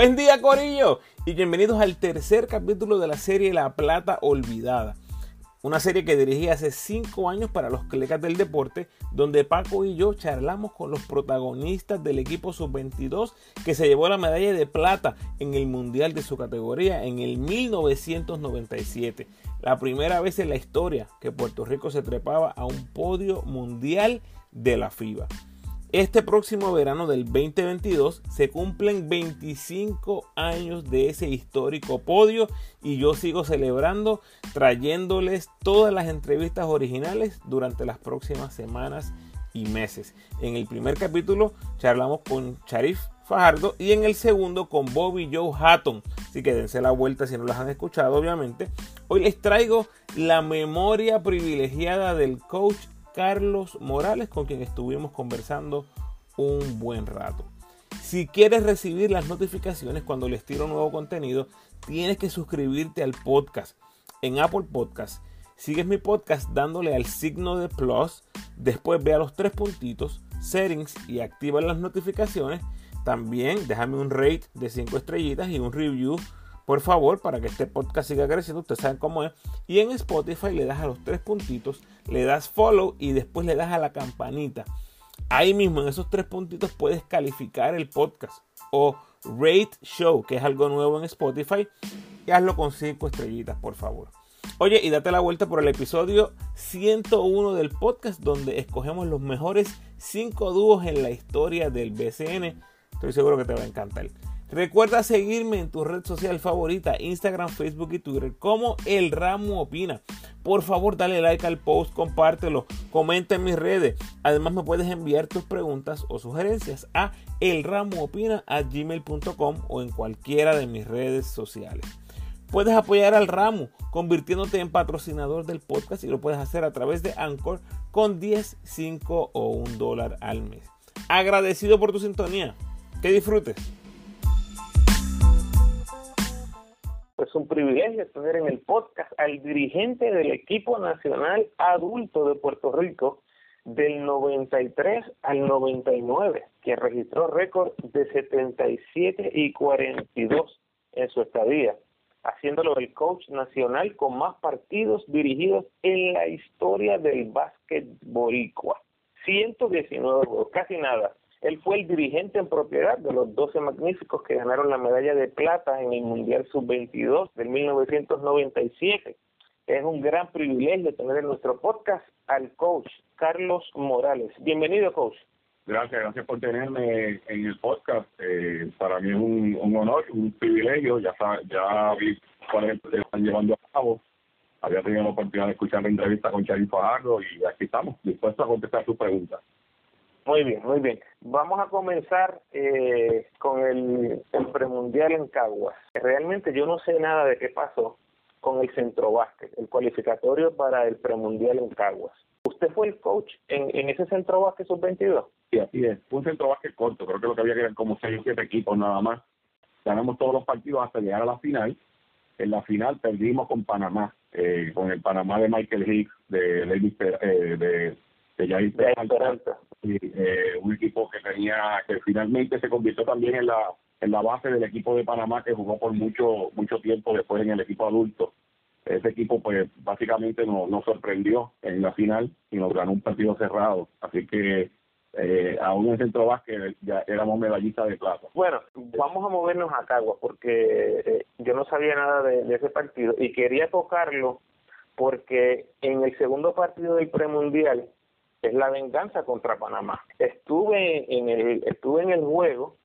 Buen día Corillo y bienvenidos al tercer capítulo de la serie La Plata Olvidada. Una serie que dirigí hace 5 años para los colegas del deporte, donde Paco y yo charlamos con los protagonistas del equipo sub-22 que se llevó la medalla de plata en el mundial de su categoría en el 1997. La primera vez en la historia que Puerto Rico se trepaba a un podio mundial de la FIBA. Este próximo verano del 2022 se cumplen 25 años de ese histórico podio y yo sigo celebrando trayéndoles todas las entrevistas originales durante las próximas semanas y meses. En el primer capítulo charlamos con Sharif Fajardo y en el segundo con Bobby Joe Hatton. Así que dense la vuelta si no las han escuchado, obviamente. Hoy les traigo la memoria privilegiada del coach Carlos Morales, con quien estuvimos conversando un buen rato. Si quieres recibir las notificaciones cuando les tiro nuevo contenido, tienes que suscribirte al podcast en Apple Podcast. Sigues mi podcast dándole al signo de plus, después ve a los tres puntitos, settings y activa las notificaciones. También déjame un rate de 5 estrellitas y un review por favor, para que este podcast siga creciendo, ustedes saben cómo es. Y en Spotify le das a los tres puntitos, le das follow y después le das a la campanita. Ahí mismo, en esos tres puntitos, puedes calificar el podcast o rate show, que es algo nuevo en Spotify. Y hazlo con cinco estrellitas, por favor. Oye, y date la vuelta por el episodio 101 del podcast, donde escogemos los mejores cinco dúos en la historia del BCN. Estoy seguro que te va a encantar. Recuerda seguirme en tu red social favorita, Instagram, Facebook y Twitter, como El Ramo Opina. Por favor, dale like al post, compártelo, comenta en mis redes. Además, me puedes enviar tus preguntas o sugerencias a elramoopina.gmail.com o en cualquiera de mis redes sociales. Puedes apoyar al ramo convirtiéndote en patrocinador del podcast y lo puedes hacer a través de Anchor con 10, 5 o 1 dólar al mes. Agradecido por tu sintonía. Que disfrutes. Es un privilegio tener en el podcast al dirigente del equipo nacional adulto de Puerto Rico del 93 al 99, que registró récord de 77 y 42 en su estadía, haciéndolo el coach nacional con más partidos dirigidos en la historia del básquet boricua. 119 juegos, casi nada. Él fue el dirigente en propiedad de los 12 magníficos que ganaron la medalla de plata en el Mundial Sub-22 del 1997. Es un gran privilegio tener en nuestro podcast al coach Carlos Morales. Bienvenido, coach. Gracias, gracias por tenerme en el podcast. Eh, para mí es un, honor, un privilegio. Ya, ya vi cuáles están llevando a cabo. Había tenido la oportunidad de escuchar la entrevista con Charly Fajardo y aquí estamos, dispuestos a contestar sus preguntas. Muy bien, muy bien. Vamos a comenzar eh, con el, premundial en Caguas. Realmente yo no sé nada de qué pasó con el centro básquet, el cualificatorio para el premundial en Caguas. ¿Usted fue el coach en, ese centro básquet sub-22? Sí, así es. Fue un centro básquet corto. Creo que lo que había que eran como seis o siete equipos nada más. Ganamos todos los partidos hasta llegar a la final. En la final perdimos con Panamá, eh, con el Panamá de Michael Hicks, de David, eh, de de eh, un equipo que tenía que finalmente se convirtió también en la en la base del equipo de Panamá que jugó por mucho mucho tiempo después en el equipo adulto. Ese equipo pues básicamente nos, nos sorprendió en la final y nos ganó un partido cerrado. Así que eh, aún en centro básquet ya éramos medallistas de plata. Bueno, vamos a movernos a Caguas porque eh, yo no sabía nada de, ese partido y quería tocarlo porque en el segundo partido del premundial es la venganza contra Panamá. Estuve en el estuve en el juego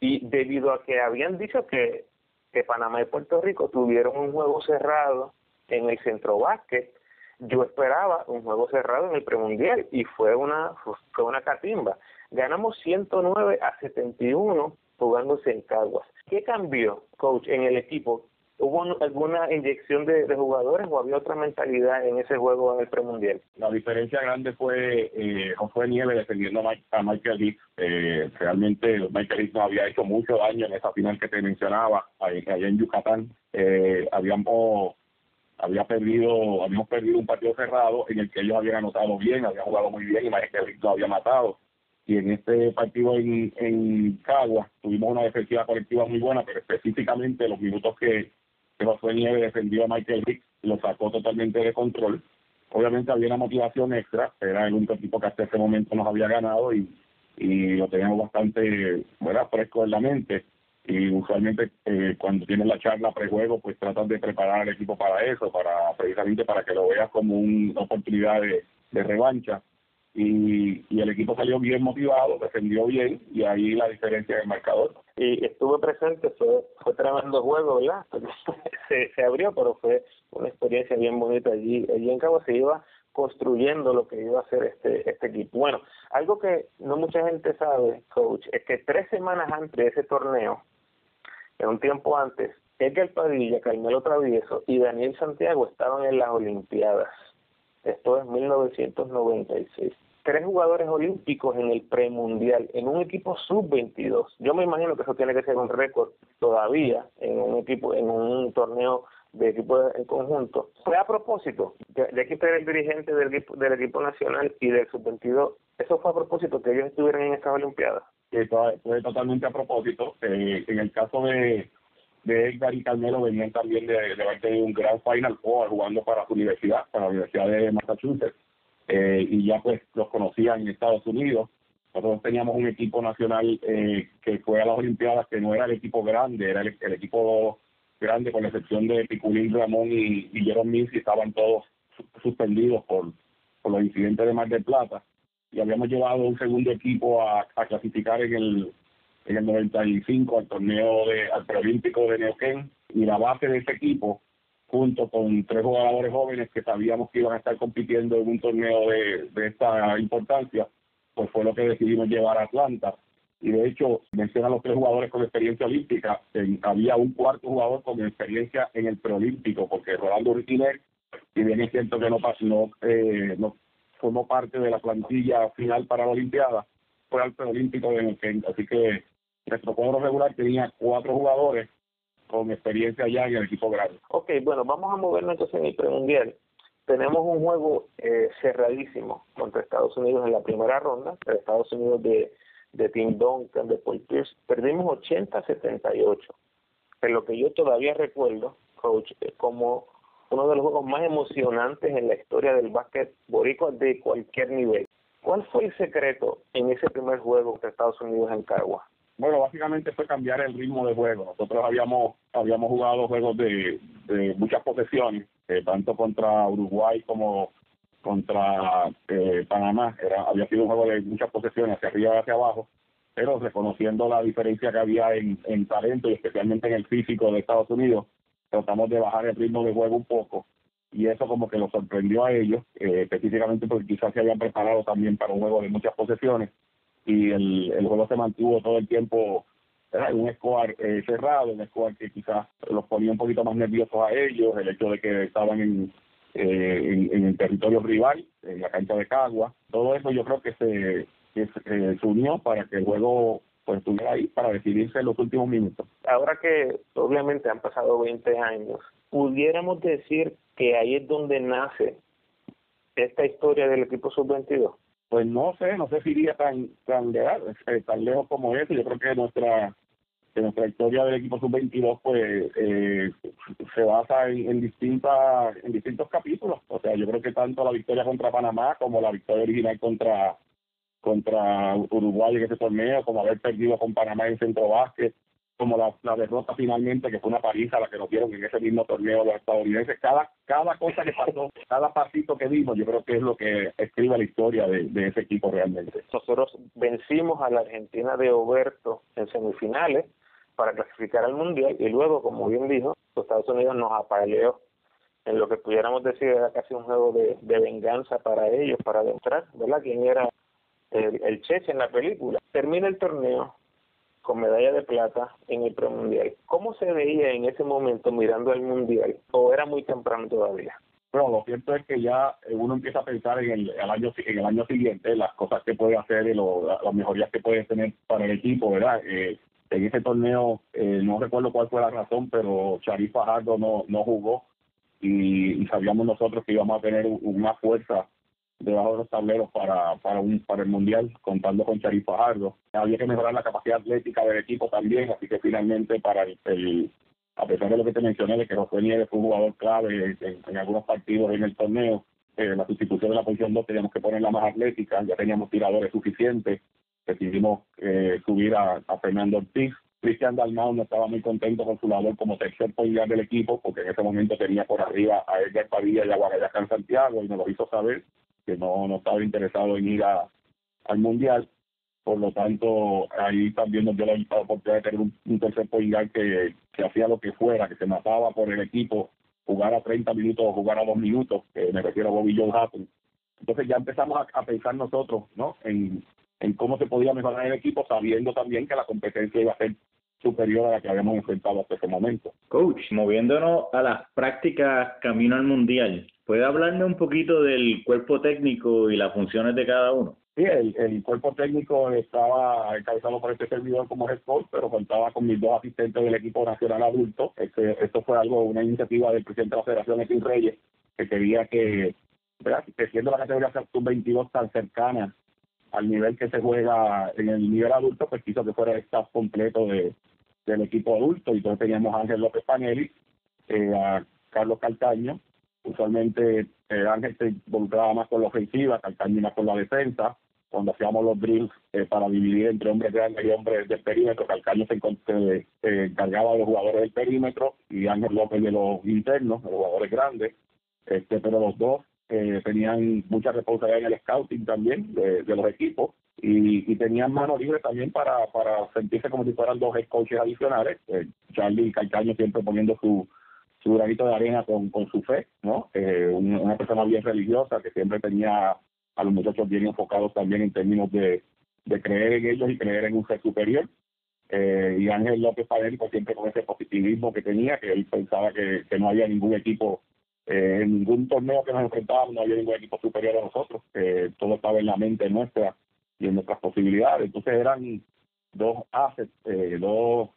y debido a que habían dicho que, que Panamá y Puerto Rico tuvieron un juego cerrado en el centro básquet, yo esperaba un juego cerrado en el premundial y fue una fue una catimba. Ganamos 109 a 71 jugándose en Caguas. ¿Qué cambió, coach, en el equipo ¿Hubo alguna inyección de, jugadores o había otra mentalidad en ese juego en el premundial? La diferencia grande fue eh, Josué Nieves defendiendo a, Michael Hicks. Eh, realmente Michael Hicks no había hecho mucho daño en esa final que te mencionaba allá en Yucatán. Eh, habíamos había perdido, habíamos perdido un partido cerrado en el que ellos habían anotado bien, habían jugado muy bien y Michael Hicks lo había matado y en este partido en, en Cagua tuvimos una defensiva colectiva muy buena, pero específicamente los minutos que, que Josué Nieves defendió a Michael Hicks lo sacó totalmente de control. Obviamente había una motivación extra, era el único equipo que hasta ese momento nos había ganado y, y lo teníamos bastante bueno, fresco en la mente. Y usualmente eh, cuando tienes la charla prejuego, pues tratan de preparar al equipo para eso, para precisamente para que lo veas como una oportunidad de, de revancha y, y el equipo salió bien motivado, defendió bien y ahí la diferencia del marcador. Y estuve presente, fue, fue tremendo juego, ¿verdad? se, se abrió, pero fue una experiencia bien bonita allí. Allí en Cabo se iba construyendo lo que iba a ser este, este equipo. Bueno, algo que no mucha gente sabe, coach, es que tres semanas antes de ese torneo, en un tiempo antes, Edgar Padilla, Carmelo Travieso y Daniel Santiago estaban en las Olimpiadas. Esto es 1996 tres jugadores olímpicos en el premundial, en un equipo sub-22. Yo me imagino que eso tiene que ser un récord todavía en un equipo, en un torneo de equipo en conjunto. Fue a propósito, ya, que usted el dirigente del equipo, del equipo nacional y del sub-22, eso fue a propósito que ellos estuvieran en estas Olimpiadas. fue totalmente a propósito. Eh, en el caso de, de Edgar y Carmelo venían también de, haber un gran Final jugando para su universidad, para la Universidad de Massachusetts eh, y ya pues los conocían en Estados Unidos. Nosotros teníamos un equipo nacional eh, que fue a las Olimpiadas que no era el equipo grande, era el, equipo grande con la excepción de Piculín Ramón y, y Jerome y estaban todos suspendidos por, por los incidentes de Mar del Plata y habíamos llevado un segundo equipo a, a clasificar en el en el 95 al torneo de al preolímpico de Neuquén y la base de ese equipo junto con tres jugadores jóvenes que sabíamos que iban a estar compitiendo en un torneo de, de esta importancia, pues fue lo que decidimos llevar a Atlanta. Y de hecho, menciona a los tres jugadores con experiencia olímpica. había un cuarto jugador con experiencia en el preolímpico, porque Rolando Riquiner, y bien es cierto que no, no, eh, no formó parte de la plantilla final para la Olimpiada, fue al preolímpico de Así que nuestro cuadro regular tenía cuatro jugadores con experiencia ya en el equipo grande. Ok, bueno, vamos a movernos entonces en el premundial. Tenemos un juego eh, cerradísimo contra Estados Unidos en la primera ronda, Estados Unidos de, de Tim Duncan, de Paul Pierce. Perdimos 80-78. Pero lo que yo todavía recuerdo, coach, como uno de los juegos más emocionantes en la historia del básquet boricua de cualquier nivel. ¿Cuál fue el secreto en ese primer juego contra Estados Unidos en Cagua? Bueno, básicamente fue cambiar el ritmo de juego. Nosotros habíamos habíamos jugado juegos de, muchas posesiones, eh, tanto contra Uruguay como contra eh, Panamá. Era, había sido un juego de muchas posesiones, hacia arriba y hacia abajo, pero reconociendo la diferencia que había en, en talento y especialmente en el físico de Estados Unidos, tratamos de bajar el ritmo de juego un poco y eso como que lo sorprendió a ellos, eh, específicamente porque quizás se habían preparado también para un juego de muchas posesiones y el, el juego se mantuvo todo el tiempo en un score eh, cerrado, un score que quizás los ponía un poquito más nerviosos a ellos, el hecho de que estaban en, eh, en, el territorio rival, en la cancha de Cagua, todo eso yo creo que se, que se, eh, unió para que el juego pues estuviera ahí para decidirse en los últimos minutos. Ahora que obviamente han pasado 20 años, pudiéramos decir que ahí es donde nace esta historia del equipo sub-22 pues no sé, no sé si iría tan tan, eh, tan lejos como eso. Yo creo que nuestra nuestra historia del equipo sub-22 pues eh, se basa en, en distintas en distintos capítulos. O sea, yo creo que tanto la victoria contra Panamá como la victoria original contra contra Uruguay en ese torneo, como haber perdido con Panamá en centro básquet, como la, la, derrota finalmente, que fue una paliza la que nos dieron en ese mismo torneo los estadounidenses. Cada, cada cosa que pasó, cada pasito que dimos, yo creo que es lo que escribe la historia de, de ese equipo realmente. Nosotros vencimos a la Argentina de Oberto en semifinales para clasificar al Mundial y luego, como bien dijo, los Estados Unidos nos apaleó en lo que pudiéramos decir era casi un juego de, de venganza para ellos, para demostrar, ¿verdad?, quién era el, el Cheche en la película. Termina el torneo, con medalla de plata en el premundial. ¿Cómo se veía en ese momento mirando el mundial? ¿O era muy temprano todavía? Bueno, lo cierto es que ya uno empieza a pensar en el, año en el año siguiente, las cosas que puede hacer y las mejorías que puede tener para el equipo, ¿verdad? Eh, en ese torneo, eh, no recuerdo cuál fue la razón, pero Charif Fajardo no, no jugó y, sabíamos nosotros que íbamos a tener una fuerza debajo de los tableros para, para, un, para el Mundial, contando con Charif Fajardo. Había que mejorar la capacidad atlética del equipo también, así que finalmente para el, a pesar de lo que te mencioné, de que José Nieves fue un jugador clave en, algunos partidos en el torneo, eh, la sustitución de la posición 2 teníamos que ponerla más atlética, ya teníamos tiradores suficientes, decidimos eh, subir a, Fernando Ortiz. Cristian Dalmau no estaba muy contento con su labor como tercer point del equipo, porque en ese momento tenía por arriba a Edgar Padilla y a Guadalajara en Santiago, y nos lo hizo saber que no, no estaba interesado en ir a, al Mundial. Por lo tanto, ahí también nos dio la oportunidad de tener un, tercer point que, que hacía lo que fuera, que se mataba por el equipo, jugar a 30 minutos o jugar a 2 minutos, que me refiero a Bobby Joe Hatton. Entonces ya empezamos a, a pensar nosotros ¿no? en, en cómo se podía mejorar el equipo, sabiendo también que la competencia iba a ser superior a la que habíamos enfrentado hasta ese momento. Coach, moviéndonos a las prácticas camino al mundial, ¿puede hablarme un poquito del cuerpo técnico y las funciones de cada uno? Sí, el, cuerpo técnico estaba encabezado por este servidor como head coach, pero contaba con mis dos asistentes del equipo nacional adulto. Este, esto fue algo, una iniciativa del presidente de la Federación, Ekin Reyes, que quería que, ¿verdad? que siendo la categoría sub-22 tan cercana al nivel que se juega en el nivel adulto, pues quiso que fuera el staff completo de, del equipo adulto. Y entonces teníamos a Ángel López Panelli, eh, a Carlos Calcaño. Usualmente eh, Ángel se involucraba más con la ofensiva, Calcaño más con la defensa. Cuando hacíamos los drills eh, para dividir entre hombres grandes y hombres del perímetro, Calcaño se, encargaba de los jugadores del perímetro y Ángel López de los internos, de los jugadores grandes. Este, pero los dos tenían mucha responsabilidad en el scouting también de, los equipos y, tenían mano libre también para, para sentirse como si fueran dos coaches adicionales. Eh, Charlie Calcaño siempre poniendo su, su granito de arena con, con su fe, ¿no? Eh, una, persona bien religiosa que siempre tenía a los muchachos bien enfocados también en términos de, de creer en ellos y creer en un ser superior. Eh, y Ángel López Padel, siempre con ese positivismo que tenía, que él pensaba que, que no había ningún equipo eh, en ningún torneo que nos enfrentábamos no había ningún equipo superior a nosotros, todo estaba en la mente nuestra y en nuestras posibilidades. Entonces eran dos assets, eh, dos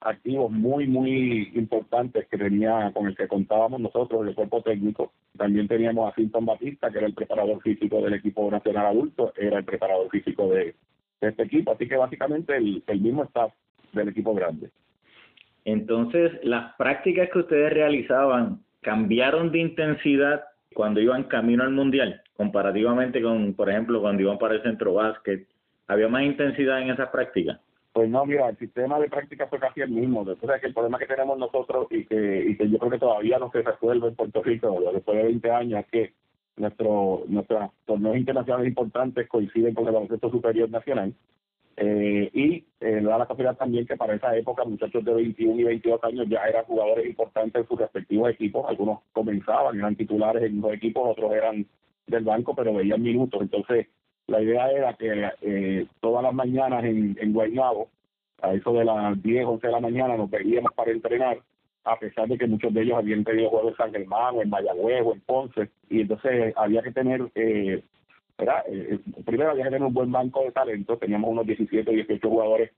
activos muy, muy importantes que tenía, con el que contábamos nosotros, el cuerpo técnico. También teníamos a Sinton Batista, que era el preparador físico del equipo nacional adulto, era el preparador físico de, este equipo. Así que básicamente el, el mismo staff del equipo grande. Entonces, las prácticas que ustedes realizaban cambiaron de intensidad cuando iban camino al mundial, comparativamente con, por ejemplo, cuando iban para el centro básquet. ¿Había más intensidad en esas prácticas? Pues no, mira, el sistema de práctica fue casi el mismo. Después que el problema que tenemos nosotros y que, y que yo creo que todavía no se resuelve en Puerto Rico después de 20 años es que nuestro, nuestros torneos internacionales importantes coinciden con el baloncesto superior nacional eh, y eh, da la casualidad también que para esa época muchachos de 21 y 22 años ya eran jugadores importantes en sus respectivos equipos. Algunos comenzaban, eran titulares en los equipos, otros eran del banco, pero veían minutos. Entonces, la idea era que eh, todas las mañanas en, en Guaynabo, a eso de las 10, 11 de la mañana, nos veíamos para entrenar, a pesar de que muchos de ellos habían tenido juegos en San Germán, o en Mayagüez, o en Ponce, y entonces había que tener eh, eh, eh, primero había que tener un buen banco de talento, teníamos unos 17 o 18 jugadores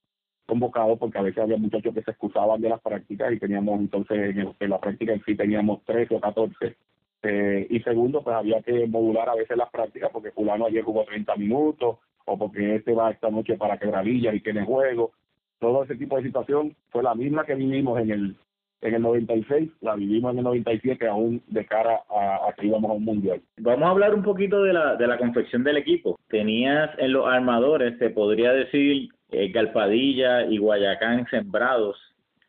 convocados porque a veces había muchachos que se excusaban de las prácticas y teníamos entonces en, la práctica en sí teníamos 13 o 14. Eh, y segundo, pues había que modular a veces las prácticas porque fulano ayer jugó 30 minutos o porque este va esta noche para quebradillas y tiene juego. Todo ese tipo de situación fue la misma que vivimos en el en el 96, la vivimos en el 97 aún de cara a, que íbamos a un mundial. Vamos a hablar un poquito de la, de la confección del equipo. Tenías en los armadores, se podría decir, eh, Galpadilla y Guayacán sembrados.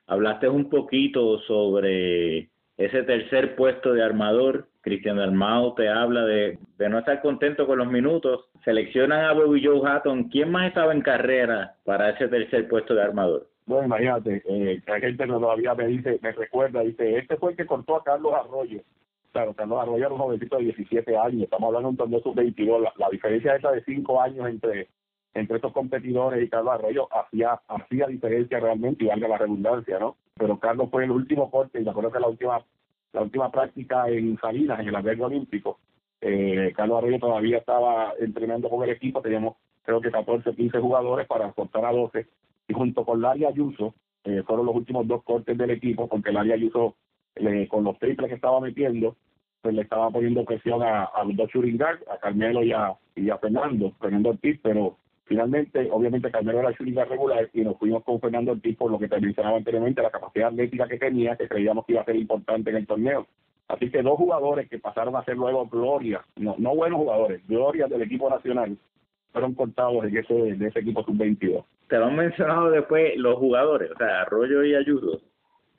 Hablaste un poquito sobre ese tercer puesto de armador. Cristian Dalmao te habla de, no estar contento con los minutos. Seleccionan a Bobby Joe Hatton. ¿Quién más estaba en carrera para ese tercer puesto de armador? Bueno, imagínate, eh, la gente todavía me dice, me recuerda, dice, este fue el que cortó a Carlos Arroyo. Claro, Carlos Arroyo era un jovencito de 17 años, estamos hablando de un torneo sub-22, la, diferencia esa de 5 años entre entre estos competidores y Carlos Arroyo hacía, hacía diferencia realmente y valga la redundancia, ¿no? Pero Carlos fue el último corte y me acuerdo que la última, la última práctica en Salinas, en el albergue olímpico, eh, Carlos Arroyo todavía estaba entrenando con el equipo, teníamos creo que 14 o 15 jugadores para cortar a 12 y junto con Larry Ayuso eh, fueron los últimos dos cortes del equipo porque Larry Ayuso con los triples que estaba metiendo pues le estaba poniendo presión a, a los dos shooting a Carmelo y a, y a Fernando, Fernando Ortiz, pero finalmente, obviamente Carmelo era shooting regular y nos fuimos con Fernando Ortiz por lo que te mencionaba anteriormente, la capacidad atlética que tenía, que creíamos que iba a ser importante en el torneo. Así que dos jugadores que pasaron a ser luego gloria, no, no buenos jugadores, gloria del equipo nacional, fueron cortados en ese, de ese equipo sub-22. Te lo han mencionado después los jugadores, o sea, Arroyo y Ayuso.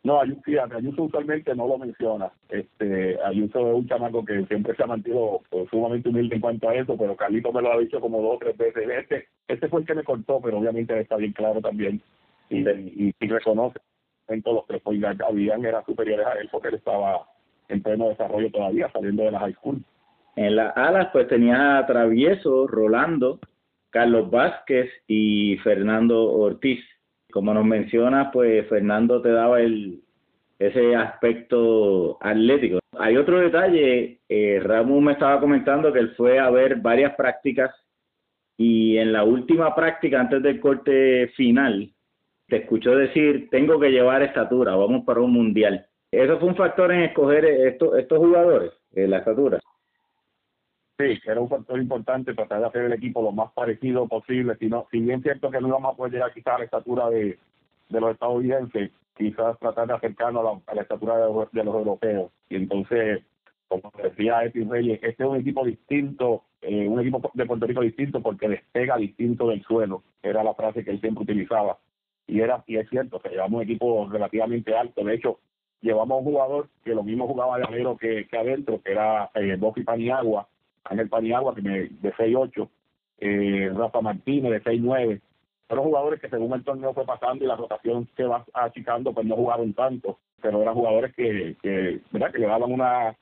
No, Ayuso, Ayuso usualmente no lo menciona. Este, Ayuso es un chamaco que siempre se ha mantenido pues, sumamente humilde en cuanto a eso, pero Carlito me lo ha dicho como dos o tres veces. Este, este fue el que me cortó, pero obviamente está bien claro también y, y, y reconoce en todos los tres pues, habían era superiores a él porque él estaba en pleno desarrollo todavía, saliendo de la high school. En las alas, pues tenía a Travieso, Rolando, Carlos Vázquez y Fernando Ortiz. Como nos menciona, pues Fernando te daba el ese aspecto atlético. Hay otro detalle, eh, Ramón me estaba comentando que él fue a ver varias prácticas y en la última práctica, antes del corte final, te escuchó decir, tengo que llevar estatura, vamos para un mundial. ¿Eso fue un factor en escoger estos, estos jugadores, eh, la estatura? Sí, era un factor importante tratar de hacer el equipo lo más parecido posible. Si, no, si bien cierto que no íbamos a poder llegar quizás a la estatura de, de los estadounidenses, quizás tratar de acercarnos a la, estatura de, los europeos. Y entonces, como decía Eti Reyes, este es un equipo distinto, eh, un equipo de Puerto Rico distinto porque despega distinto del suelo. Era la frase que él siempre utilizaba. Y era y es cierto que llevamos un equipo relativamente alto. De hecho, llevamos un jugador que lo mismo jugaba de alero que, que adentro, que era eh, Bofi Paniagua, Ángel Paniagua, que me, de 6'8, eh, Rafa Martínez de 6'9. Fueron jugadores que según el torneo fue pasando y la rotación se va achicando, pues no jugaron tanto, pero eran jugadores que, que, ¿verdad? que le daban una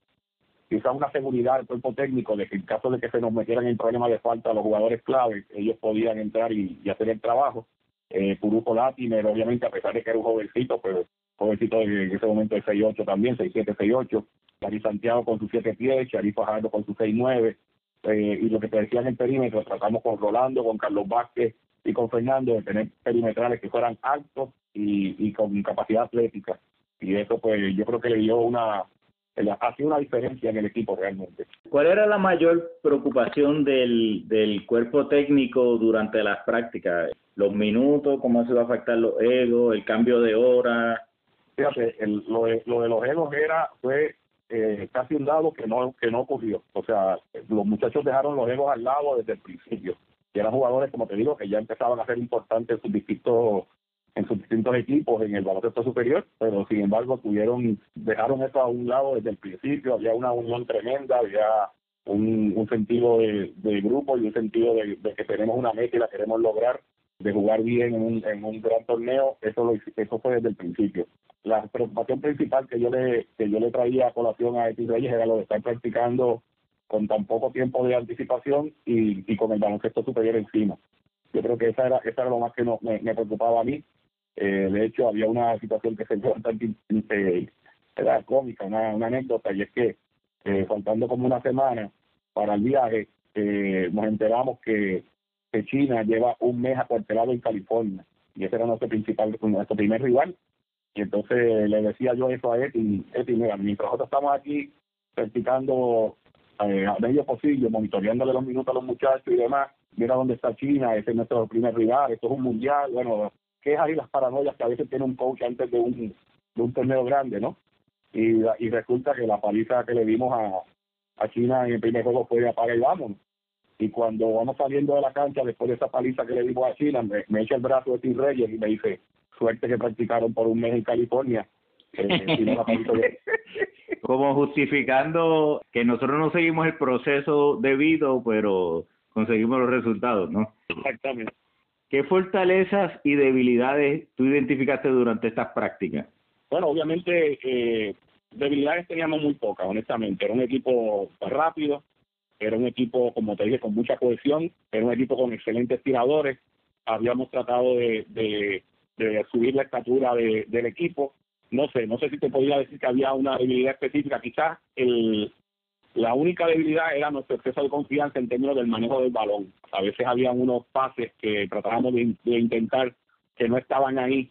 quizás una seguridad al cuerpo técnico de que en caso de que se nos metieran en problemas de falta los jugadores clave, ellos podían entrar y, hacer el trabajo. Eh, Puruco Latimer, obviamente, a pesar de que era un jovencito, pero jovencito en ese momento de 6'8 también, 6'7, 6'8. Chari Santiago con sus 7 pies, Chari Fajardo con sus 6'9. Eh, y lo que te decía en perímetro, tratamos con Rolando, con Carlos Vázquez y con Fernando de tener perimetrales que fueran altos y, y con capacidad atlética. Y eso, pues, yo creo que le dio una, sido una diferencia en el equipo realmente. ¿Cuál era la mayor preocupación del, del cuerpo técnico durante las prácticas? ¿Los minutos? ¿Cómo se va a afectar los egos? ¿El cambio de hora? Fíjate, el, lo, de, lo de los egos era, fue eh, casi un dado que no, que no ocurrió. O sea, los muchachos dejaron los egos al lado desde el principio. Y eran jugadores, como te digo, que ya empezaban a ser importantes en sus distintos en sus distintos equipos en el baloncesto superior, pero sin embargo tuvieron, dejaron eso a un lado desde el principio, había una unión tremenda, había un, sentido de, grupo y un sentido de, de, que tenemos una meta y la queremos lograr, de jugar bien en un, en un gran torneo, eso lo eso fue desde el principio la preocupación principal que yo le que yo le traía a colación a Eti Reyes era lo de estar practicando con tan poco tiempo de anticipación y, y con el baloncesto superior encima. Yo creo que esa era, esa era lo más que no, me, preocupaba a mí. Eh, de hecho, había una situación que se dio bastante eh, era cómica, una, anécdota, y es que eh, faltando como una semana para el viaje, nos enteramos que, que China lleva un mes acuartelado en California, y ese era nuestro principal, nuestro primer rival, y entonces le decía yo eso a Eti, Eti, mira, mientras nosotros estamos aquí practicando eh, a medio posible, monitoreándole los minutos a los muchachos y demás, mira dónde está China, ese es nuestro primer rival, esto es un mundial, bueno, quejas y las paranoias que a veces tiene un coach antes de un, de un torneo grande, ¿no? Y, y resulta que la paliza que le dimos a, China en el primer juego fue de apaga y vámonos. Y cuando vamos saliendo de la cancha, después de esa paliza que le dimos a China, me, me echa el brazo de Tim Reyes y me dice, suerte que practicaron por un mes en California. Eh, Como justificando que nosotros no seguimos el proceso debido, pero conseguimos los resultados, ¿no? Exactamente. ¿Qué fortalezas y debilidades tú identificaste durante estas prácticas? Bueno, obviamente eh, debilidades teníamos muy pocas, honestamente. Era un equipo rápido, era un equipo, como te dije, con mucha cohesión, era un equipo con excelentes tiradores, habíamos tratado de, de, subir la estatura del equipo, no sé, no sé si te podría decir que había una debilidad específica, quizás el, la única debilidad era nuestro exceso de confianza en términos del manejo del balón. A veces había unos pases que tratábamos de, intentar que no estaban ahí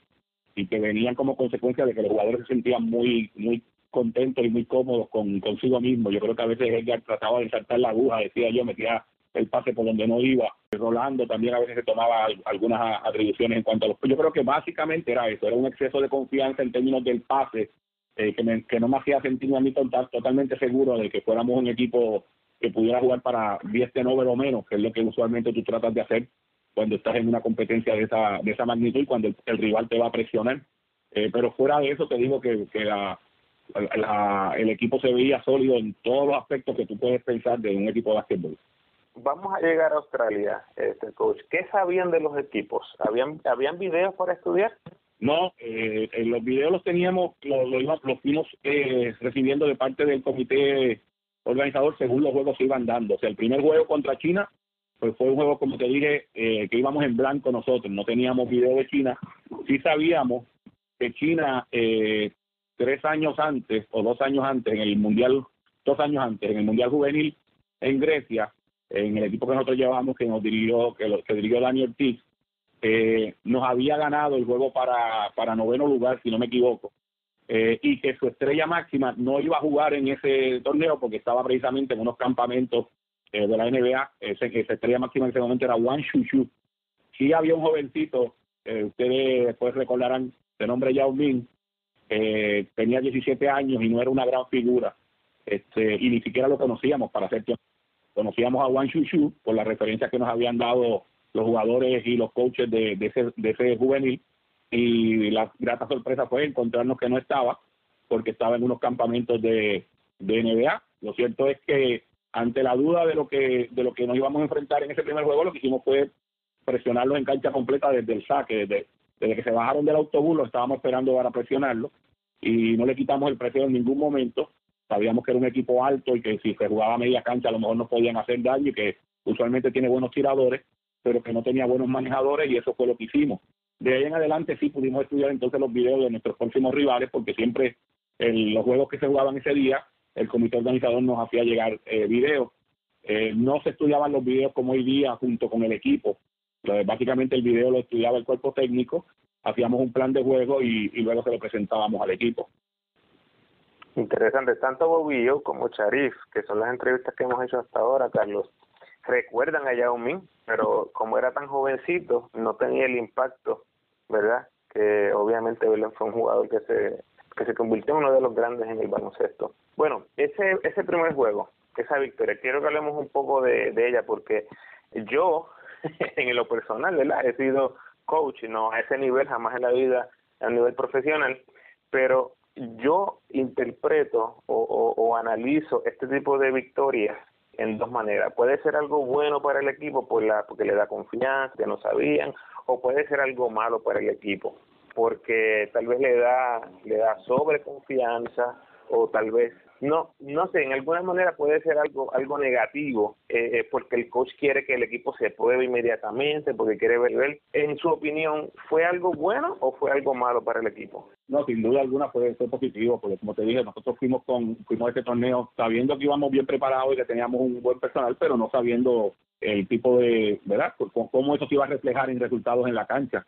y que venían como consecuencia de que los jugadores se sentían muy muy contentos y muy cómodos con consigo mismo. Yo creo que a veces Edgar trataba de saltar la aguja, decía yo, metía el pase por donde no iba. Rolando también a veces se tomaba algunas atribuciones en cuanto a los... Yo creo que básicamente era eso, era un exceso de confianza en términos del pase eh, que, que no me hacía sentirme a mí totalmente seguro de que fuéramos un equipo que pudiera jugar para 10 over o menos, que es lo que usualmente tú tratas de hacer cuando estás en una competencia de esa, de esa magnitud cuando el, rival te va a presionar. Eh, pero fuera de eso te digo que, que la, el equipo se veía sólido en todos los aspectos que tú puedes pensar de un equipo de básquetbol. Vamos a llegar a Australia, este coach. ¿Qué sabían de los equipos? ¿Habían, ¿habían videos para estudiar? No, eh, los videos los teníamos, los, los, fuimos eh, recibiendo de parte del comité organizador según los juegos se iban dando. O sea, el primer juego contra China pues fue un juego, como te dije, eh, que íbamos en blanco nosotros, no teníamos video de China. Sí sabíamos que China eh, tres años antes o dos años antes en el mundial, dos años antes en el mundial juvenil en Grecia, en el equipo que nosotros llevamos que nos dirigió, que, lo, que dirigió Ortiz, eh, nos había ganado el juego para, noveno lugar, si no me equivoco, eh, y que su estrella máxima no iba a jugar en ese torneo porque estaba precisamente en unos campamentos eh, de la NBA, esa estrella máxima en ese momento era Juan Shushu. Sí había un jovencito, ustedes después recordarán, de nombre Yao Ming, eh, tenía 17 años y no era una gran figura, este, y ni siquiera lo conocíamos para hacer Conocíamos a Juan Shushu por la referencia que nos habían dado los jugadores y los coaches de, de, ese, de ese juvenil, y la grata sorpresa fue encontrarnos que no estaba, porque estaba en unos campamentos de, de NBA. Lo cierto es que ante la duda de lo que de lo que nos íbamos a enfrentar en ese primer juego, lo que hicimos fue presionarlos en cancha completa desde el saque, desde, desde que se bajaron del autobús, lo estábamos esperando para presionarlo y no le quitamos el precio en ningún momento. Sabíamos que era un equipo alto y que si se jugaba media cancha a lo mejor nos podían hacer daño y que usualmente tiene buenos tiradores, pero que no tenía buenos manejadores y eso fue lo que hicimos. De ahí en adelante sí pudimos estudiar entonces los videos de nuestros próximos rivales porque siempre en los juegos que se jugaban ese día el comité organizador nos hacía llegar eh, videos. Eh, no se estudiaban los videos como hoy día junto con el equipo. Básicamente el video lo estudiaba el cuerpo técnico hacíamos un plan de juego y, luego se lo presentábamos al equipo. Interesante, tanto Bobillo como Charif, que son las entrevistas que hemos hecho hasta ahora, Carlos, recuerdan a Yao Ming, pero como era tan jovencito, no tenía el impacto, ¿verdad? Que obviamente Belén fue un jugador que se que se convirtió en uno de los grandes en el baloncesto. Bueno, ese ese primer juego, esa victoria, quiero que hablemos un poco de, de ella porque yo, en lo personal, ¿verdad? He sido coach, no a ese nivel, jamás en la vida a nivel profesional, pero yo interpreto o, o, analizo este tipo de victorias en dos maneras. Puede ser algo bueno para el equipo porque le da confianza, que no sabían, o puede ser algo malo para el equipo, porque tal vez le da, le da sobreconfianza o tal vez no, no sé, en alguna manera puede ser algo, algo negativo, eh, eh, porque el coach quiere que el equipo se pruebe inmediatamente, porque quiere ver, en su opinión, ¿fue algo bueno o fue algo malo para el equipo? No, sin duda alguna fue, positivo, porque como te dije, nosotros fuimos con fuimos a este torneo sabiendo que íbamos bien preparados y que teníamos un buen personal, pero no sabiendo el tipo de, ¿verdad? Cómo eso se iba a reflejar en resultados en la cancha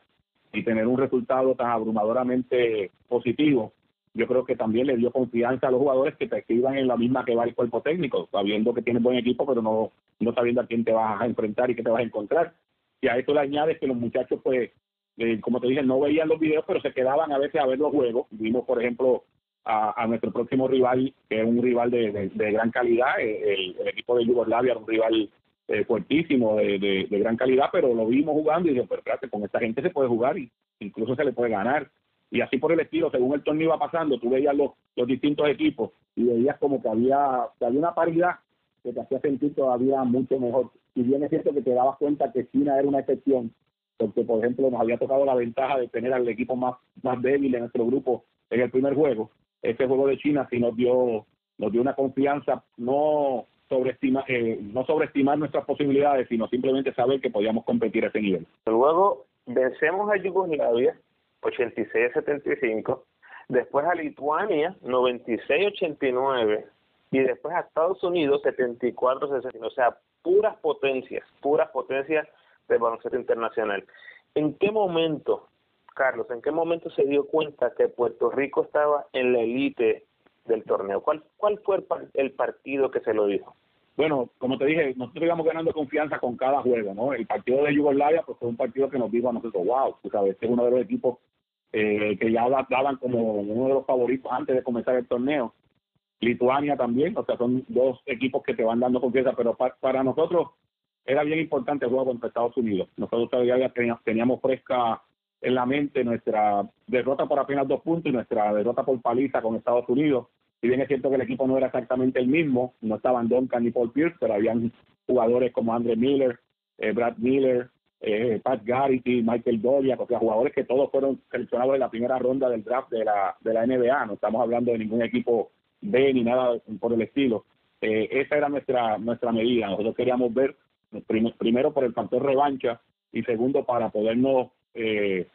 y tener un resultado tan abrumadoramente positivo yo creo que también le dio confianza a los jugadores que te escriban en la misma que va el cuerpo técnico, sabiendo que tienes buen equipo, pero no, no sabiendo a quién te vas a enfrentar y qué te vas a encontrar. Y a esto le añades que los muchachos, pues, eh, como te dije, no veían los videos, pero se quedaban a veces a ver los juegos. Vimos, por ejemplo, a, nuestro próximo rival, que es un rival de, gran calidad, eh, el, equipo de Yugoslavia un rival eh, fuertísimo, de, de, gran calidad, pero lo vimos jugando y dije, pero espérate, con esta gente se puede jugar y incluso se le puede ganar y así por el estilo, según el torneo iba pasando, tú veías los, los distintos equipos y veías como que había, que había una paridad que te hacía sentir todavía mucho mejor. Y bien es cierto que te dabas cuenta que China era una excepción, porque por ejemplo nos había tocado la ventaja de tener al equipo más, más débil en nuestro grupo en el primer juego. Este juego de China sí nos dio, nos dio una confianza, no, sobreestimar, eh, no sobreestimar nuestras posibilidades, sino simplemente saber que podíamos competir a ese nivel. Luego vencemos a Yugoslavia 86-75, después a Lituania 96-89 y después a Estados Unidos 74-60, o sea, puras potencias, puras potencias de baloncesto internacional. ¿En qué momento, Carlos, en qué momento se dio cuenta que Puerto Rico estaba en la élite del torneo? ¿Cuál, cuál fue el, partido que se lo dijo? Bueno, como te dije, nosotros íbamos ganando confianza con cada juego, ¿no? El partido de Yugoslavia pues fue un partido que nos dijo a nosotros, wow, tú sabes, este es uno de los equipos eh, que ya daban como uno de los favoritos antes de comenzar el torneo. Lituania también, o sea, son dos equipos que te van dando confianza, pero para nosotros era bien importante el juego contra Estados Unidos. Nosotros todavía teníamos fresca en la mente nuestra derrota por apenas dos puntos y nuestra derrota por paliza con Estados Unidos. Si bien es cierto que el equipo no era exactamente el mismo, no estaban Duncan ni Paul Pierce, pero habían jugadores como Andre Miller, eh, Brad Miller, eh, Pat Garrity, Michael Doria, porque jugadores que todos fueron seleccionados en la primera ronda del draft de la, de la NBA. No estamos hablando de ningún equipo B ni nada por el estilo. Eh, esa era nuestra nuestra medida. Nosotros queríamos ver primero por el factor revancha y segundo para podernos eh,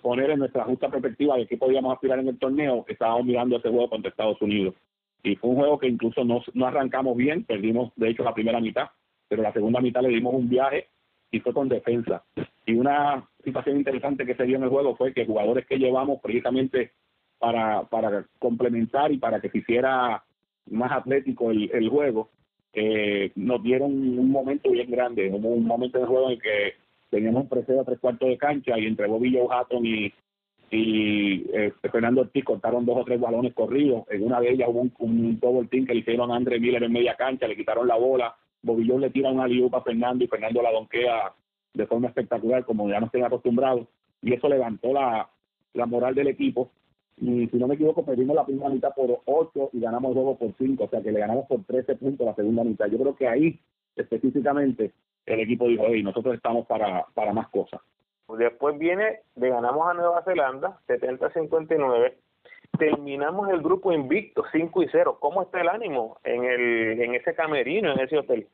poner en nuestra justa perspectiva de qué podíamos aspirar en el torneo, estábamos mirando ese juego contra Estados Unidos. Y fue un juego que incluso no, no arrancamos bien, perdimos de hecho la primera mitad, pero la segunda mitad le dimos un viaje y fue con defensa. Y una situación interesante que se dio en el juego fue que jugadores que llevamos precisamente para, para complementar y para que se hiciera más atlético el, el juego, eh, nos dieron un momento bien grande, hubo un momento en el juego en el que teníamos un preseo a tres cuartos de cancha y entre Bobby Joe Hatton y, y eh, Fernando Ortiz cortaron dos o tres balones corridos. En una de ellas hubo un, un double team que le hicieron a André Miller en media cancha, le quitaron la bola. Joe le tira una liupa a Fernando y Fernando la donquea de forma espectacular, como ya nos tiene acostumbrados. Y eso levantó la, la moral del equipo y si no me equivoco perdimos la primera mitad por 8 y ganamos el juego por 5, o sea que le ganamos por 13 puntos la segunda mitad. Yo creo que ahí específicamente el equipo dijo, hey, nosotros estamos para, para más cosas. Después viene, le ganamos a Nueva Zelanda, 70-59, terminamos el grupo invicto, 5 y 0. ¿Cómo está el ánimo en, el, en ese camerino, en ese hotel?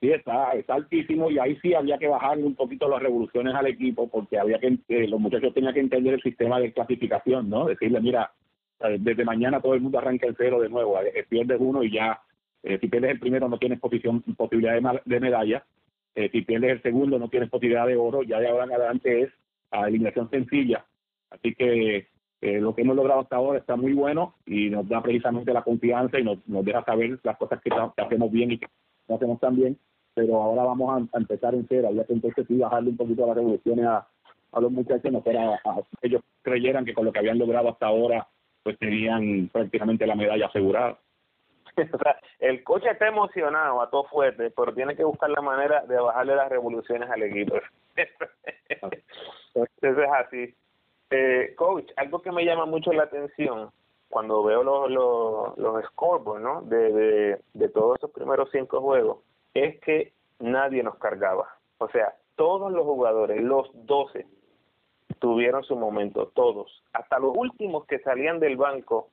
Sí, está, está altísimo y ahí sí había que bajarle un poquito las revoluciones al equipo porque había que eh, los muchachos tenían que entender el sistema de clasificación, ¿no? Decirle, mira, eh, desde mañana todo el mundo arranca el cero de nuevo, eh, pierdes uno y ya, si pierdes el primero no tienes posición, posibilidad de, de medalla, si pierdes el segundo no tienes posibilidad de oro, ya de ahora en adelante es a eliminación sencilla. Así que lo que hemos logrado hasta ahora está muy bueno y nos da precisamente la confianza y nos, nos deja saber las cosas que, que hacemos bien y que no hacemos tan bien pero ahora vamos a, empezar en cero. Había que entonces sí bajarle un poquito las revoluciones a, a los muchachos, no fuera a, ellos creyeran que con lo que habían logrado hasta ahora, pues tenían prácticamente la medalla asegurada. o sea, el coche está emocionado a todo fuerte, pero tiene que buscar la manera de bajarle las revoluciones al equipo. Eso es así. Eh, coach, algo que me llama mucho la atención cuando veo los, los, los scoreboards ¿no? de, de, de todos esos primeros cinco juegos es que nadie nos cargaba. O sea, todos los jugadores, los 12, tuvieron su momento, todos. Hasta los últimos que salían del banco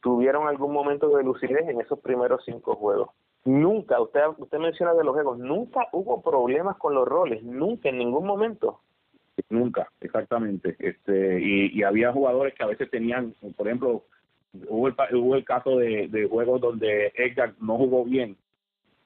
tuvieron algún momento de lucidez en esos primeros cinco juegos. Nunca, usted, usted menciona de los juegos, nunca hubo problemas con los roles, nunca, en ningún momento. Nunca, exactamente. Este, y, había jugadores que a veces tenían, por ejemplo, hubo el, hubo el caso de, de juegos donde Edgar no jugó bien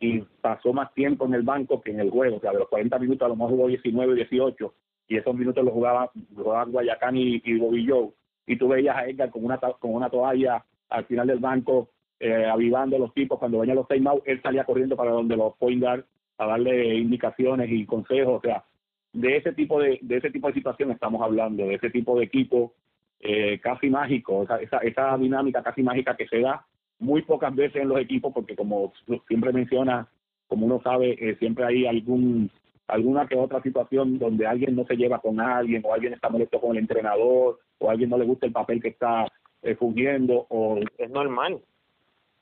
y pasó más tiempo en el banco que en el juego. O sea, de los 40 minutos a lo mejor jugó 19, 18 y esos minutos los jugaba, Guayacán y, y Bobby Joe. Y tú veías a Edgar con una, con una toalla al final del banco eh, avivando a los tipos. Cuando venían los timeouts, él salía corriendo para donde los point a darle indicaciones y consejos. O sea, de ese tipo de, de ese tipo de situación estamos hablando, de ese tipo de equipo eh, casi mágico, esa, esa dinámica casi mágica que se da muy pocas veces en los equipos, porque como siempre menciona, como uno sabe, eh, siempre hay algún alguna que otra situación donde alguien no se lleva con alguien, o alguien está molesto con el entrenador, o alguien no le gusta el papel que está eh, fungiendo, o es normal.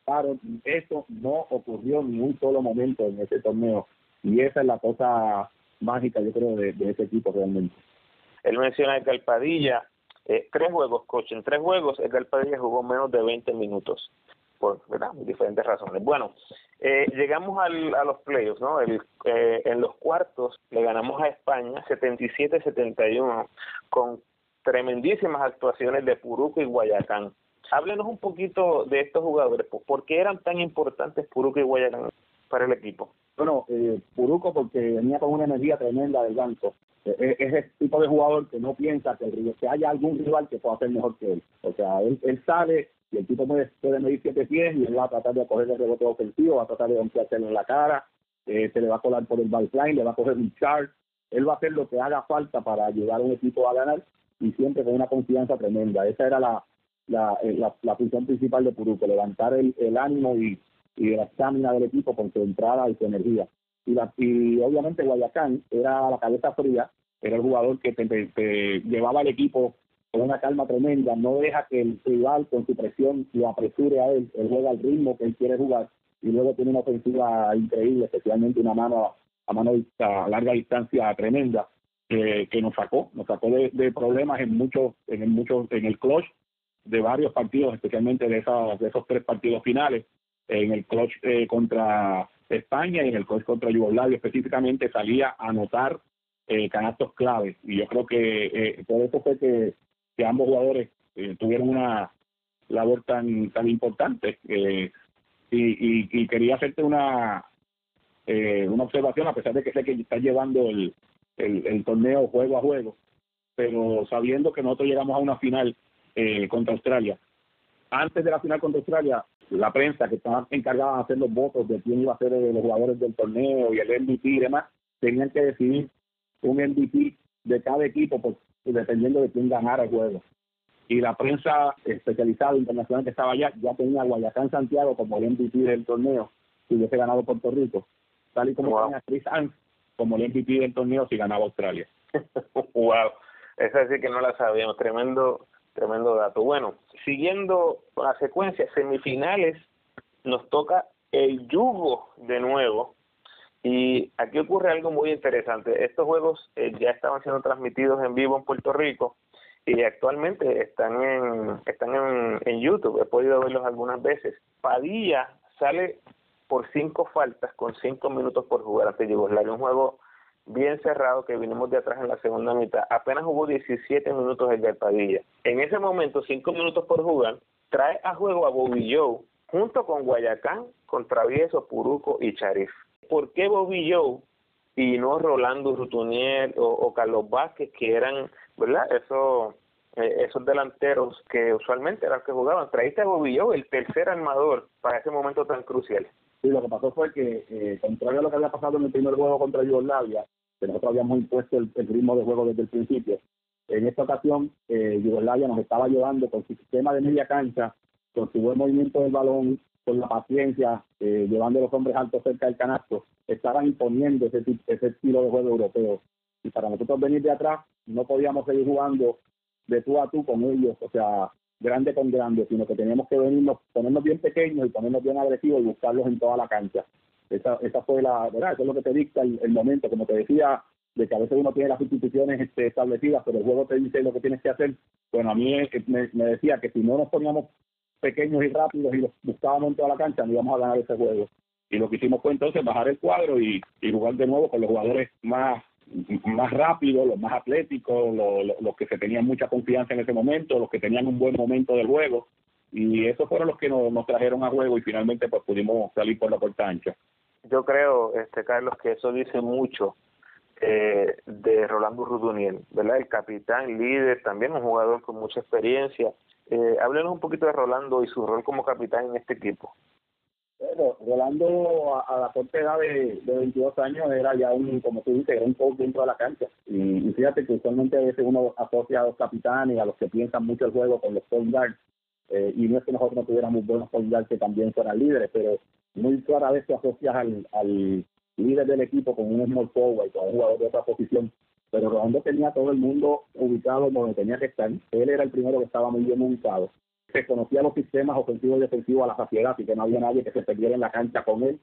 Claro, eso no ocurrió en un solo momento en ese torneo, y esa es la cosa mágica, yo creo, de, ese equipo realmente. Él menciona que el Padilla, eh, tres juegos, coach, en tres juegos, el Padilla jugó menos de 20 minutos por ¿verdad? diferentes razones. Bueno, eh, llegamos al, a los playoffs, ¿no? El, eh, en los cuartos le ganamos a España 77-71 con tremendísimas actuaciones de Puruco y Guayacán. Háblenos un poquito de estos jugadores, ¿por qué eran tan importantes Puruco y Guayacán para el equipo? Bueno, eh, Puruco porque venía con una energía tremenda del banco. Eh, eh, es ese tipo de jugador que no piensa que, el, haya algún rival que pueda hacer mejor que él. O sea, él, sale y el tipo puede, medir siete pies y él va a tratar de coger el rebote ofensivo, va a tratar de romperse en la cara, eh, se le va a colar por el baseline, le va a coger un chart, él va a hacer lo que haga falta para ayudar a un equipo a ganar y siempre con una confianza tremenda. Esa era la, la, la, la función principal de Puruco, levantar el, el ánimo y, y la estamina del equipo con su entrada y su energía. Y, la, y obviamente Guayacán era la cabeza fría, era el jugador que te, te, llevaba al equipo con una calma tremenda, no deja que el rival con su presión lo apresure a él, él juega al ritmo que él quiere jugar y luego tiene una ofensiva increíble, especialmente una mano a mano a larga distancia tremenda eh, que nos sacó, nos sacó de, de problemas en muchos, en muchos, en el clutch de varios partidos, especialmente de esos, de esos tres partidos finales, en el clutch eh, contra España y en el clutch contra Yugoslavia específicamente salía a anotar eh, canastos claves y yo creo que eh, por eso fue que, ambos jugadores eh, tuvieron una labor tan tan importante eh, y, y, y quería hacerte una eh, una observación a pesar de que sé que está llevando el, el, el torneo juego a juego pero sabiendo que nosotros llegamos a una final eh, contra Australia. Antes de la final contra Australia la prensa que estaba encargada de hacer los votos de quién iba a ser los jugadores del torneo y el MVP y demás tenían que decidir un MVP de cada equipo pues, dependiendo de quién ganara el juego. Y la prensa especializada internacional que estaba allá ya tenía a Guayacán Santiago como el MVP del torneo si hubiese ganado Puerto Rico, tal y como wow. tenía Chris Hans como el MVP del torneo si ganaba Australia. wow, es así que no la sabíamos, tremendo, tremendo dato. Bueno, siguiendo la secuencia, semifinales, nos toca el yugo de nuevo, y aquí ocurre algo muy interesante. Estos juegos eh, ya estaban siendo transmitidos en vivo en Puerto Rico y actualmente están en están en, en YouTube. He podido verlos algunas veces. Padilla sale por cinco faltas con cinco minutos por jugar ante Yugoslavia. Un juego bien cerrado que vinimos de atrás en la segunda mitad. Apenas jugó 17 minutos el Padilla. En ese momento, cinco minutos por jugar, trae a juego a Bobby junto con Guayacán, con Travieso, Puruco y Charif. ¿por qué Bobby y no Rolando Rutunier o, Carlos Vázquez, que eran, ¿verdad? Eso, eh, esos delanteros que usualmente eran los que jugaban. Traíste a Bobby Joe, el tercer armador, para ese momento tan crucial. Sí, lo que pasó fue que, eh, contrario a lo que había pasado en el primer juego contra Yugoslavia, que nosotros habíamos impuesto el, ritmo de juego desde el principio, en esta ocasión eh, Yugoslavia nos estaba llevando con su sistema de media cancha, con su buen movimiento del balón, con la paciencia, eh, llevando a los hombres altos cerca del canasto, estaban imponiendo ese, ese estilo de juego europeo. Y para nosotros venir de atrás, no podíamos seguir jugando de tú a tú con ellos, o sea, grande con grande, sino que teníamos que venirnos, ponernos bien pequeños y ponernos bien agresivos y buscarlos en toda la cancha. Esa, esa fue la, ¿verdad? Eso es lo que te dicta el, momento, como te decía, de que a veces uno tiene las instituciones este, establecidas, pero el juego te dice lo que tienes que hacer. Bueno, a mí me, me decía que si no nos poníamos pequeños y rápidos y los buscábamos en toda la cancha, no íbamos a ganar ese juego. Y lo que hicimos fue entonces bajar el cuadro y, y jugar de nuevo con los jugadores más más rápidos, los más atléticos, los, los, los, que se tenían mucha confianza en ese momento, los que tenían un buen momento del juego. Y esos fueron los que nos, trajeron a juego y finalmente pues pudimos salir por la puerta ancha. Yo creo, este Carlos, que eso dice mucho eh, de Rolando Ruduniel, ¿verdad? El capitán, líder, también un jugador con mucha experiencia. Eh, háblenos un poquito de Rolando y su rol como capitán en este equipo. Bueno, Rolando a, la corta edad de, de 22 años era ya un, como tú dices, era un coach dentro de la cancha. Y, y fíjate que usualmente a veces uno asocia a los capitanes, a los que piensan mucho el juego con los point guards. Eh, y no es que nosotros no tuviéramos buenos point guards que también fueran líderes, pero muy rara vez te asocias al, al líder del equipo con un small forward, con un jugador de otra posición. Pero Rolando tenía todo el mundo ubicado donde tenía que estar. Él era el primero que estaba muy bien ubicado se conocía los sistemas ofensivos y defensivos a la saciedad, así que no había nadie que se perdiera en la cancha con él,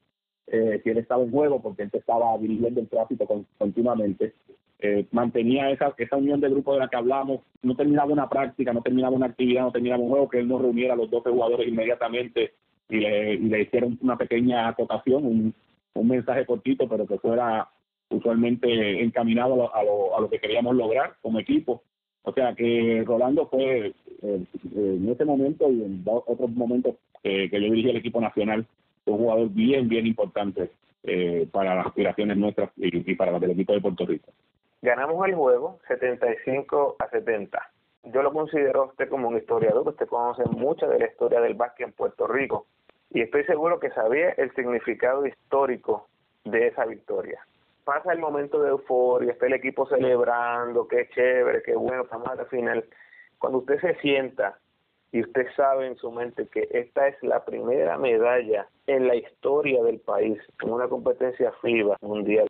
eh, si él estaba en juego, porque él estaba dirigiendo el tráfico con, continuamente. Eh, mantenía esa, esa unión de grupo de la que hablamos, no terminaba una práctica, no terminaba una actividad, no terminaba un juego, que él no reuniera a los 12 jugadores inmediatamente y le, y le hicieron una pequeña acotación, un, un mensaje cortito, pero que fuera usualmente encaminado a lo, a lo, que queríamos lograr como equipo. O sea que Rolando fue eh, en ese momento y en otros momentos que yo dirigí el equipo nacional, un jugador bien, bien importante eh, para las aspiraciones nuestras y, para las del equipo de Puerto Rico. Ganamos el juego 75 a 70. Yo lo considero a usted como un historiador, usted conoce mucha de la historia del básquet en Puerto Rico y estoy seguro que sabía el significado histórico de esa victoria. Pasa el momento de euforia, está el equipo celebrando, qué chévere, qué bueno, estamos a la final. Cuando usted se sienta y usted sabe en su mente que esta es la primera medalla en la historia del país en una competencia FIBA mundial.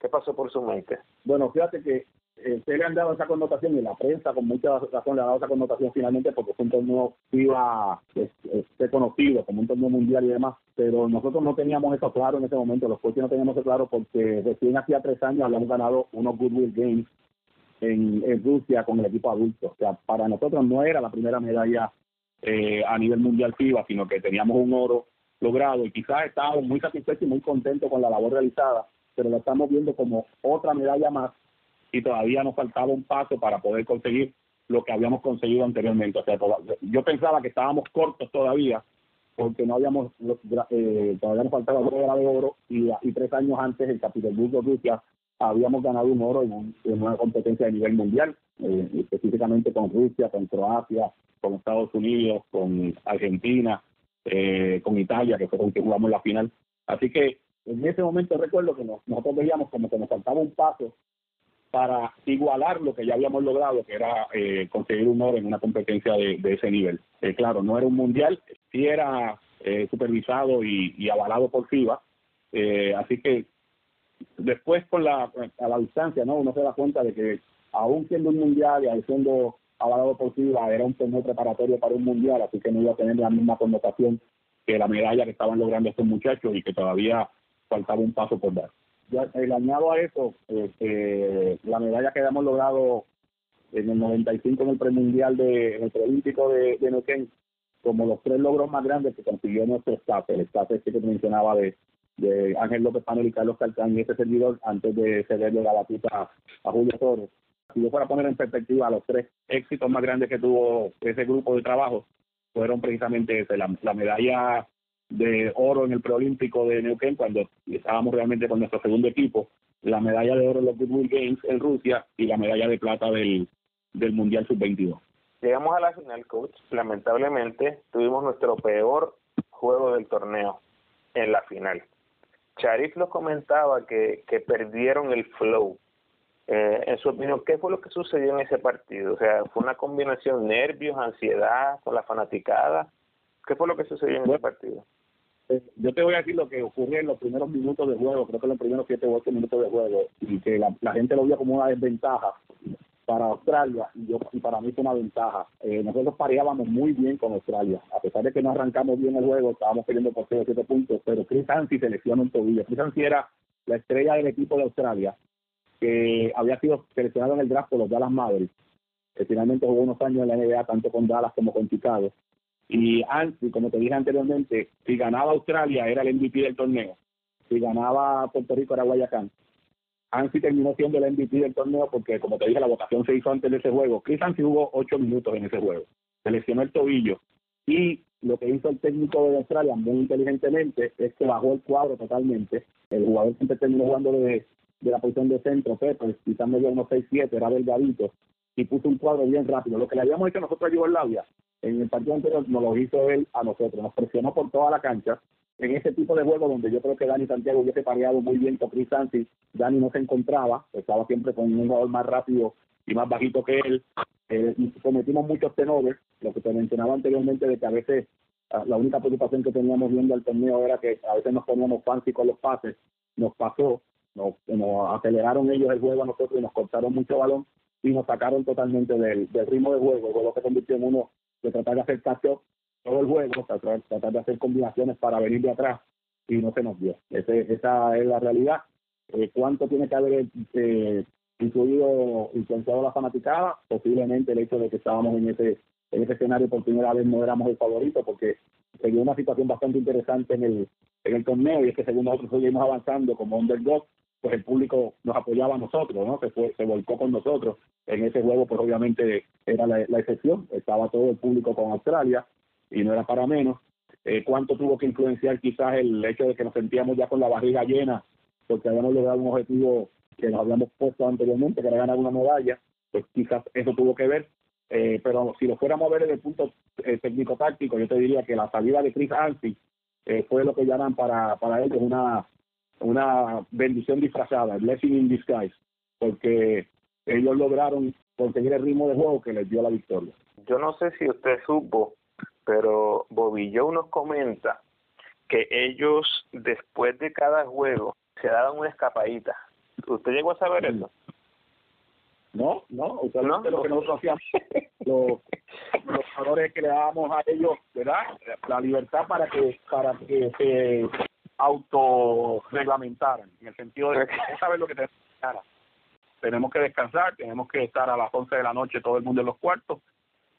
¿Qué pasó por su mente? Bueno, fíjate que se le han dado esa connotación y la prensa con mucha razón le ha dado esa connotación finalmente porque fue un torneo FIBA este, conocido como un torneo mundial y demás, pero nosotros no teníamos eso claro en ese momento, los coaches no teníamos eso claro porque recién hacía tres años habíamos ganado unos Goodwill Games en, Rusia con el equipo adulto. O sea, para nosotros no era la primera medalla eh, a nivel mundial FIBA, sino que teníamos un oro logrado y quizás estábamos muy satisfechos y muy contentos con la labor realizada, pero lo estamos viendo como otra medalla más y todavía nos faltaba un paso para poder conseguir lo que habíamos conseguido anteriormente. O sea, yo pensaba que estábamos cortos todavía porque no habíamos, eh, todavía nos faltaba el de oro y, tres años antes el Capitolburgo Rusia habíamos ganado un oro en, una competencia de nivel mundial, eh, específicamente con Rusia, con Croacia, con Estados Unidos, con Argentina, eh, con Italia, que fue con que jugamos la final. Así que en ese momento recuerdo que nosotros veíamos como que nos faltaba un paso para igualar lo que ya habíamos logrado, que era eh, conseguir un oro en una competencia de, ese nivel. claro, no era un mundial, sí era supervisado y, avalado por FIBA, así que después con la a la distancia, ¿no? Uno se da cuenta de que aún siendo un mundial y siendo avalado por FIBA, era un torneo preparatorio para un mundial, así que no iba a tener la misma connotación que la medalla que estaban logrando estos muchachos y que todavía faltaba un paso por dar. Ya, el añado a eso, este, la medalla que habíamos logrado en el 95 en el premundial de en de, de Neuquén, como los tres logros más grandes que consiguió nuestro staff, el staff este que mencionaba de de Ángel López Panel y Carlos Calcán y este servidor antes de cederle la batuta a Julio Torres. Si yo fuera a poner en perspectiva los tres éxitos más grandes que tuvo ese grupo de trabajo, fueron precisamente ese, la, medalla de oro en el preolímpico de Neuquén cuando estábamos realmente con nuestro segundo equipo, la medalla de oro en los Goodwill Games en Rusia y la medalla de plata del, del Mundial Sub-22. Llegamos a la final, coach. Lamentablemente tuvimos nuestro peor juego del torneo en la final. Charif lo comentaba que, que perdieron el flow. Eh, en su opinión, ¿qué fue lo que sucedió en ese partido? O sea, ¿fue una combinación nervios, ansiedad con la fanaticada? ¿Qué fue lo que sucedió en ese partido? Yo te voy a decir lo que ocurrió en los primeros minutos de juego, creo que en los primeros siete o ocho minutos de juego, y que la, gente lo vio como una desventaja para Australia y, yo, y para mí fue una ventaja. Eh, nosotros pareábamos muy bien con Australia, a pesar de que no arrancamos bien el juego, estábamos perdiendo por 0 7 puntos, pero Chris Hansi se lesionó un tobillo. Chris Hansi era la estrella del equipo de Australia, que había sido seleccionado en el draft por los Dallas Mavericks, que finalmente jugó unos años en la NBA, tanto con Dallas como con Chicago. Y Hansi, como te dije anteriormente, si ganaba Australia era el MVP del torneo, si ganaba Puerto Rico era Guayacán Ansi terminó siendo el MVP del torneo porque, como te dije, la votación se hizo antes de ese juego. Chris Ansi jugó ocho minutos en ese juego. Se lesionó el tobillo. Y lo que hizo el técnico de Australia muy inteligentemente es que bajó el cuadro totalmente. El jugador siempre terminó jugando de, la posición de centro, Pepe, quizás medio unos 6-7, era delgadito, y puso un cuadro bien rápido. Lo que le habíamos hecho nosotros a Yugoslavia en el partido anterior nos lo hizo él a nosotros. Nos presionó por toda la cancha. En ese tipo de juego donde yo creo que Dani Santiago hubiese pareado muy bien con Chris Santi, Dani no se encontraba, estaba siempre con un jugador más rápido y más bajito que él, eh, cometimos muchos tenores, lo que te mencionaba anteriormente de que a veces ah, la única preocupación que teníamos viendo el torneo era que a veces nos poníamos fancy con los pases, nos pasó, nos, aceleraron ellos el juego a nosotros y nos cortaron mucho balón y nos sacaron totalmente del, ritmo de juego, lo que convirtió en uno de tratar de hacer catch todo el juego, tratar, de hacer combinaciones para venir de atrás y no se nos dio. Ese, esa es la realidad. Eh, ¿Cuánto tiene que haber eh, influenciado la fanaticada, posiblemente el hecho de que estábamos en ese en ese escenario por primera vez no éramos el favorito porque seguía una situación bastante interesante en el en el torneo y es que según nosotros seguimos avanzando como underdog pues el público nos apoyaba a nosotros, ¿no? Se fue, se volcó con nosotros. En ese juego, pues obviamente era la, excepción. Estaba todo el público con Australia y no era para menos. Eh, ¿Cuánto tuvo que influenciar quizás el hecho de que nos sentíamos ya con la barriga llena porque habíamos logrado un objetivo que nos habíamos puesto anteriormente, que era ganar una medalla? Pues quizás eso tuvo que ver. Eh, pero si lo fuéramos a ver desde el punto eh, técnico-táctico, yo te diría que la salida de Chris Hansi fue lo que llaman para, para ellos una una bendición disfrazada, blessing in disguise, porque ellos lograron conseguir el ritmo de juego que les dio la victoria. Yo no sé si usted supo, pero Bobillo nos comenta que ellos después de cada juego se daban una escapadita. ¿Usted llegó a saber eso? No, no, usualmente lo que nosotros hacíamos, los, los jugadores que le dábamos a ellos, ¿verdad? La libertad para que para que se autorreglamentaran, en el sentido de que saber lo que tenemos que Tenemos que descansar, tenemos que estar a las 11 de la noche todo el mundo en los cuartos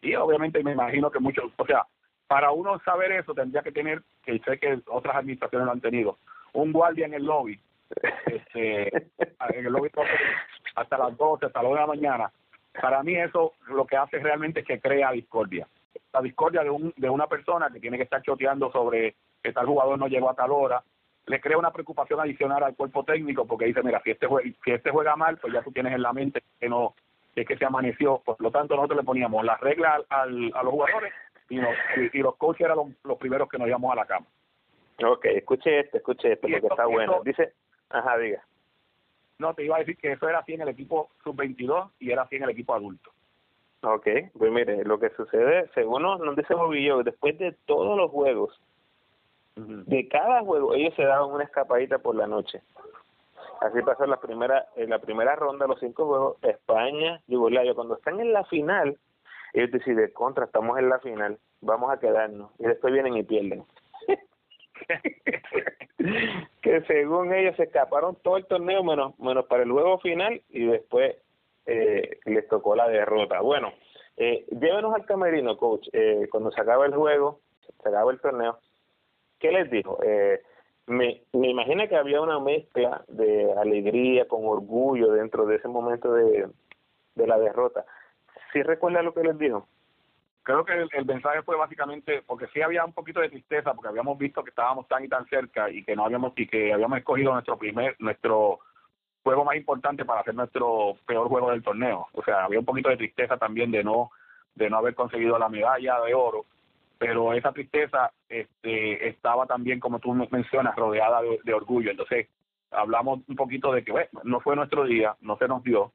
y obviamente me imagino que muchos, o sea, para uno saber eso tendría que tener, que sé que otras administraciones lo han tenido, un guardia en el lobby, este, en el lobby hasta las 12, hasta las 1 de la mañana. Para mí eso lo que hace realmente es que crea discordia. La discordia de, un, de una persona que tiene que estar choteando sobre que tal jugador no llegó a tal hora, le crea una preocupación adicional al cuerpo técnico porque dice, mira, si este juega, si este juega mal, pues ya tú tienes en la mente que no que es que se amaneció, por lo tanto nosotros le poníamos las reglas al, a los jugadores y, y, los coaches eran los, primeros que nos íbamos a la cama. Ok, escuche este, escuche este, porque está bueno. Dice, ajá, diga. No, te iba a decir que eso era así en el equipo sub-22 y era así en el equipo adulto. Ok, pues mire, lo que sucede, según nos, dice Bobillo, después de todos los juegos de cada juego ellos se daban una escapadita por la noche. Así pasó la primera, en la primera ronda, los cinco juegos, España, Yugoslavia. Cuando están en la final, ellos deciden, contra, estamos en la final, vamos a quedarnos. Y después vienen y pierden. que según ellos se escaparon todo el torneo menos, menos para el juego final y después eh, les tocó la derrota. Bueno, eh, llévenos al camerino, coach. Eh, cuando se acaba el juego, se acaba el torneo, ¿qué les dijo? Eh, me, me imagino que había una mezcla de alegría con orgullo dentro de ese momento de, de la derrota. ¿Sí recuerda lo que les dijo? Creo que el, mensaje fue básicamente, porque sí había un poquito de tristeza, porque habíamos visto que estábamos tan y tan cerca y que no habíamos y que habíamos escogido nuestro primer, nuestro juego más importante para hacer nuestro peor juego del torneo. O sea, había un poquito de tristeza también de no de no haber conseguido la medalla de oro pero esa tristeza este, estaba también, como tú mencionas, rodeada de, orgullo. Entonces, hablamos un poquito de que bueno, no fue nuestro día, no se nos dio.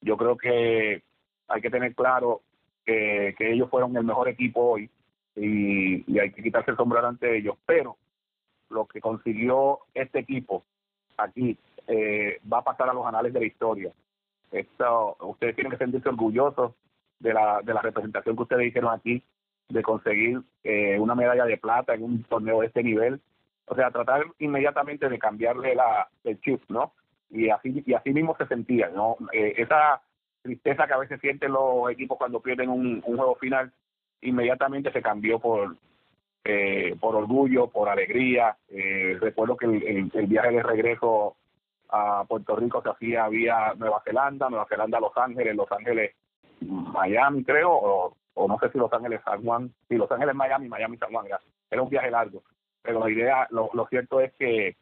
Yo creo que hay que tener claro que, que ellos fueron el mejor equipo hoy y, y hay que quitarse el sombrero ante ellos, pero lo que consiguió este equipo aquí eh, va a pasar a los anales de la historia. Esto, ustedes tienen que sentirse orgullosos de la, de la representación que ustedes hicieron aquí de conseguir eh, una medalla de plata en un torneo de este nivel. O sea, tratar inmediatamente de cambiarle la, el chip, ¿no? Y así, y así mismo se sentía, ¿no? Eh, esa tristeza que a veces sienten los equipos cuando pierden un, juego final, inmediatamente se cambió por eh, por orgullo, por alegría. recuerdo que el, el, viaje de regreso a Puerto Rico se hacía vía Nueva Zelanda, Nueva Zelanda, Los Ángeles, Los Ángeles, Miami, creo, o o no sé si Los Ángeles San Juan, si Los Ángeles Miami, Miami San Juan, era un viaje largo, pero la idea, lo, cierto es que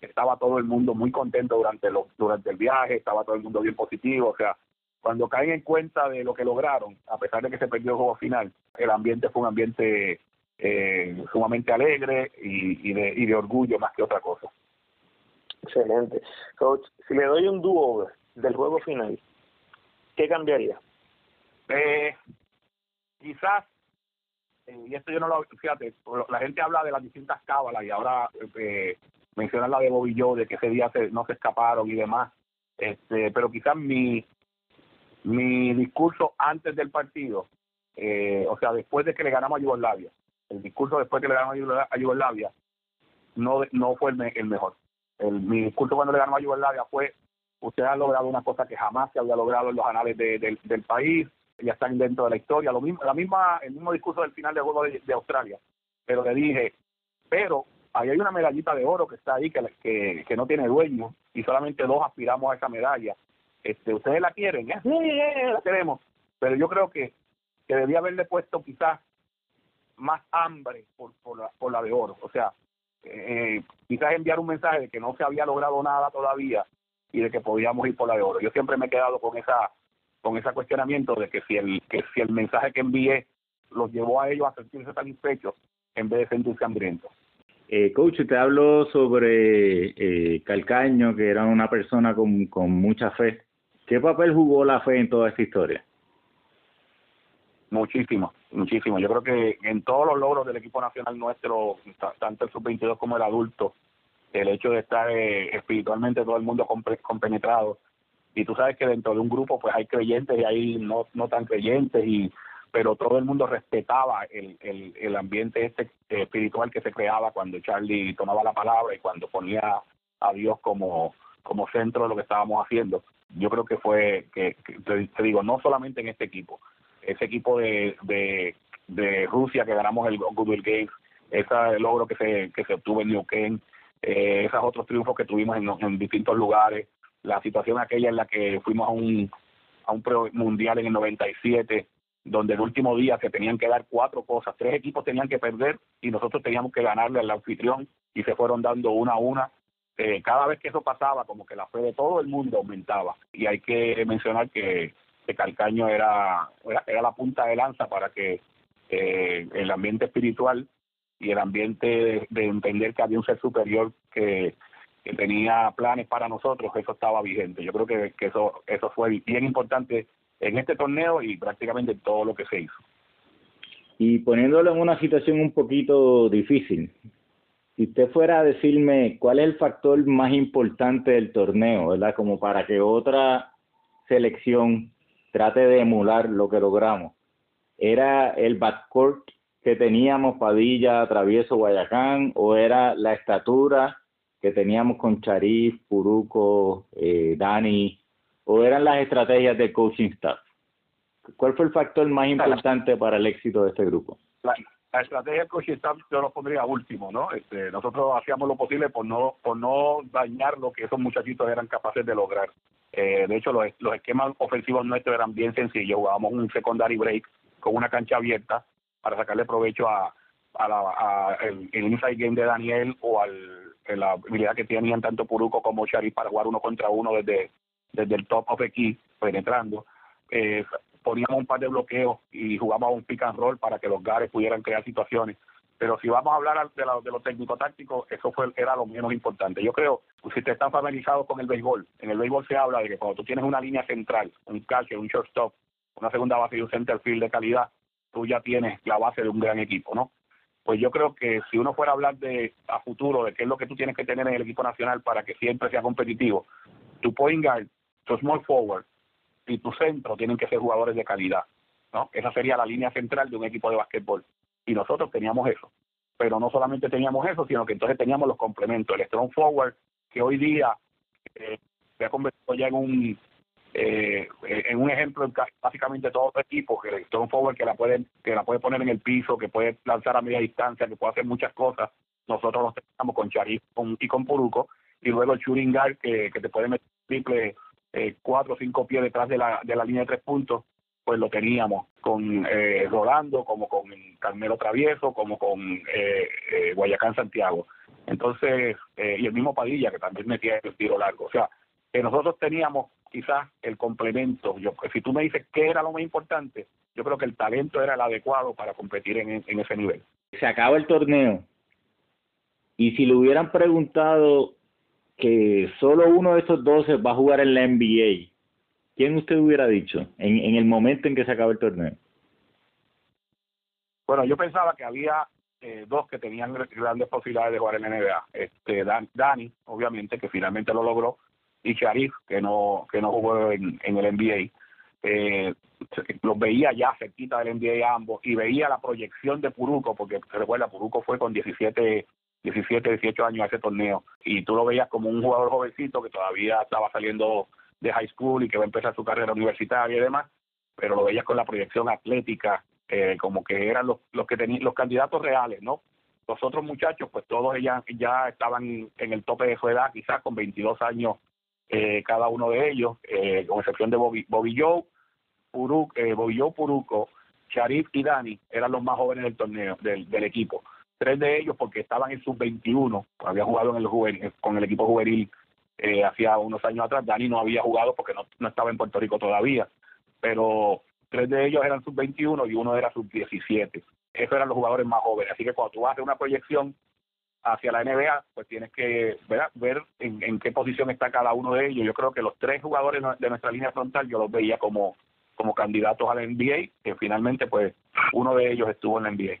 estaba todo el mundo muy contento durante lo, durante el viaje, estaba todo el mundo bien positivo, o sea, cuando caen en cuenta de lo que lograron, a pesar de que se perdió el juego final, el ambiente fue un ambiente eh, sumamente alegre y, de, y de orgullo más que otra cosa. Excelente. Coach, si le doy un dúo del juego final, ¿qué cambiaría? Eh, quizás, eh, y esto yo no lo, fíjate, la gente habla de las distintas cábalas y ahora eh, mencionan la de Bobby Joe, de que ese día se, no se escaparon y demás, este, pero quizás mi, mi discurso antes del partido, eh, o sea, después de que le ganamos a Yugoslavia, el discurso después de que le ganamos a Yugoslavia, no, no fue el, mejor. El, mi discurso cuando le ganamos a Yugoslavia fue Usted ha logrado una cosa que jamás se había logrado en los anales del país, ya están dentro de la historia, lo mismo, la misma, el mismo discurso del final del juego de, Australia. Pero le dije, pero ahí hay una medallita de oro que está ahí que, que, que no tiene dueño y solamente dos aspiramos a esa medalla. Este, ustedes la quieren, sí, la queremos, pero yo creo que, que debía haberle puesto quizás más hambre por, por, la, por la de oro. O sea, eh, quizás enviar un mensaje de que no se había logrado nada todavía y de que podíamos ir por la de oro. Yo siempre me he quedado con esa con ese cuestionamiento de que si el que si el mensaje que envié los llevó a ellos a sentirse satisfechos en vez de sentirse hambrientos. Eh, coach, te hablo sobre eh, Calcaño, que era una persona con, con mucha fe. ¿Qué papel jugó la fe en toda esta historia? Muchísimo, muchísimo. Yo creo que en todos los logros del equipo nacional nuestro, tanto el sub-22 como el adulto, el hecho de estar eh, espiritualmente todo el mundo compenetrado. Y tú sabes que dentro de un grupo pues hay creyentes y hay no, no tan creyentes, y pero todo el mundo respetaba el, el, el ambiente este eh, espiritual que se creaba cuando Charlie tomaba la palabra y cuando ponía a Dios como, como centro de lo que estábamos haciendo. Yo creo que fue, que, te digo, no solamente en este equipo, ese equipo de, de, Rusia que ganamos el Goodwill Games, ese logro que se, que se obtuvo en New Kent, eh, esos otros triunfos que tuvimos en, en, distintos lugares, la situación aquella en la que fuimos a un, a un mundial en el 97, donde el último día se tenían que dar cuatro cosas, tres equipos tenían que perder y nosotros teníamos que ganarle al anfitrión y se fueron dando una a una. Eh, cada vez que eso pasaba, como que la fe de todo el mundo aumentaba. Y hay que mencionar que Calcaño era, era, la punta de lanza para que eh, el ambiente espiritual y el ambiente de, entender que había un ser superior que, que, tenía planes para nosotros, eso estaba vigente. Yo creo que, que eso, eso fue bien importante en este torneo y prácticamente todo lo que se hizo. Y poniéndolo en una situación un poquito difícil, si usted fuera a decirme cuál es el factor más importante del torneo, ¿verdad? Como para que otra selección trate de emular lo que logramos. ¿Era el backcourt que teníamos Padilla, Travieso, Guayacán o era la estatura que teníamos con Charif, Puruco, eh, Dani o eran las estrategias del coaching staff? ¿Cuál fue el factor más importante para el éxito de este grupo? La, estrategia del coaching staff yo lo pondría último, ¿no? Este, nosotros hacíamos lo posible por no por no dañar lo que esos muchachitos eran capaces de lograr. Eh, de hecho, los, los esquemas ofensivos nuestros eran bien sencillos. Jugábamos un secondary break con una cancha abierta para sacarle provecho a, a, la, el, inside game de Daniel o al, la habilidad que tenían tanto Puruco como Sharif para jugar uno contra uno desde, desde el top of the key, penetrando. Eh, poníamos un par de bloqueos y jugábamos un pick and roll para que los gares pudieran crear situaciones. Pero si vamos a hablar de, lo, de lo técnico-táctico, eso fue era lo menos importante. Yo creo, si te están familiarizados con el béisbol, en el béisbol se habla de que cuando tú tienes una línea central, un catcher, un shortstop, una segunda base y un center field de calidad, tú ya tienes la base de un gran equipo, ¿no? Pues yo creo que si uno fuera a hablar de a futuro de qué es lo que tú tienes que tener en el equipo nacional para que siempre sea competitivo, tu point guard, tu small forward y tu centro tienen que ser jugadores de calidad, ¿no? Esa sería la línea central de un equipo de básquetbol y nosotros teníamos eso. Pero no solamente teníamos eso, sino que entonces teníamos los complementos, el strong forward, que hoy día eh, se ha convertido ya en un eh, en un ejemplo en básicamente todos los equipos, que strong forward que la puede, que la puede poner en el piso, que puede lanzar a media distancia, que puede hacer muchas cosas. Nosotros los teníamos con Charif y con Puruco, y luego el shooting que, que te puede meter triple eh, cuatro o cinco pies detrás de la, de la línea de tres puntos pues lo teníamos con eh, Rolando, como con Carmelo Travieso, como con eh, eh, Guayacán Santiago. Entonces, eh, y el mismo Padilla, que también metía el tiro largo. O sea, que nosotros teníamos quizás el complemento. Yo, si tú me dices qué era lo más importante, yo creo que el talento era el adecuado para competir en, en ese nivel. Se acaba el torneo y si le hubieran preguntado que solo uno de esos 12 va a jugar en la NBA, ¿quién usted hubiera dicho en, en el momento en que se acaba el torneo? Bueno, yo pensaba que había eh, dos que tenían grandes posibilidades de jugar en la NBA. Este, Dani, obviamente, que finalmente lo logró, y Sharif, que no, que no jugó en, en el NBA. Eh, los veía ya cerquita del NBA ambos y veía la proyección de Puruco, porque recuerda, Puruco fue con 17 17, 18 años a ese torneo. Y tú lo veías como un jugador jovencito que todavía estaba saliendo de high school y que va a empezar su carrera universitaria y demás, pero lo veías con la proyección atlética, eh, como que eran los, los que tenían los candidatos reales, ¿no? Los otros muchachos, pues todos ya, ya estaban en el tope de su edad, quizás con 22 años eh, cada uno de ellos, eh, con excepción de Bobby, Bobby Joe, Puruco, eh, Bobby Joe Puruco, Sharif y Dani, eran los más jóvenes del torneo, del, del equipo. Tres de ellos porque estaban en sub-21, había jugado en el juvenil, con el equipo juvenil eh, hacía unos años atrás. Dani no había jugado porque no, no estaba en Puerto Rico todavía, pero tres de ellos eran sub-21 y uno era sub-17. Esos eran los jugadores más jóvenes. Así que cuando tú haces una proyección hacia la NBA, pues tienes que ver en, qué posición está cada uno de ellos. Yo creo que los tres jugadores de nuestra línea frontal yo los veía como, como candidatos a la NBA, que finalmente pues uno de ellos estuvo en la NBA.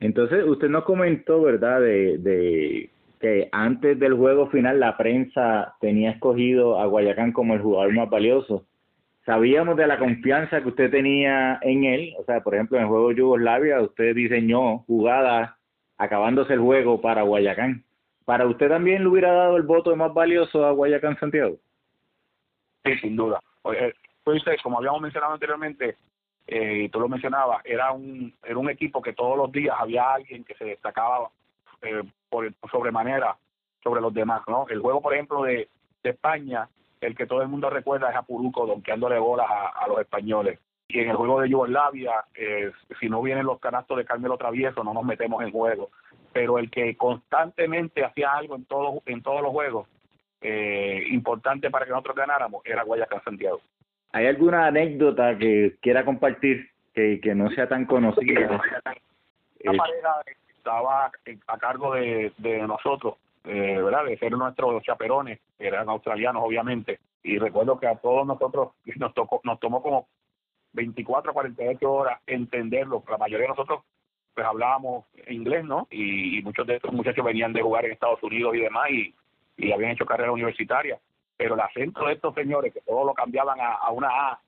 Entonces, usted nos comentó, ¿verdad?, de, de que antes del juego final la prensa tenía escogido a Guayacán como el jugador más valioso. Sabíamos de la confianza que usted tenía en él, o sea, por ejemplo, en el juego Yugoslavia usted diseñó jugadas acabándose el juego para Guayacán. ¿Para usted también le hubiera dado el voto más valioso a Guayacán Santiago? Sí, sin duda. Oye, pues, como habíamos mencionado anteriormente, eh, y tú lo mencionabas, era un, era un equipo que todos los días había alguien que se destacaba eh, por, sobremanera sobre los demás, ¿no? El juego, por ejemplo, de, España, el que todo el mundo recuerda es a Puruco donkeándole bolas a los españoles. Y en el juego de Yugoslavia, eh, si no vienen los canastos de Carmelo Travieso, no nos metemos en juego. Pero el que constantemente hacía algo en todos en todos los juegos, eh, importante para que nosotros ganáramos, era Guayacán Santiago. ¿Hay alguna anécdota que quiera compartir que, que no sea tan conocida? La pareja estaba a cargo de, de nosotros, eh, ¿verdad? De ser nuestros chaperones, eran australianos obviamente, y recuerdo que a todos nosotros nos tocó, nos tomó como 24 a 48 horas entenderlo. La mayoría de nosotros pues hablábamos inglés, ¿no? Y, muchos de estos muchachos venían de jugar en Estados Unidos y demás y, y habían hecho carrera universitaria. Pero el acento de estos señores, que todos lo cambiaban a, una A,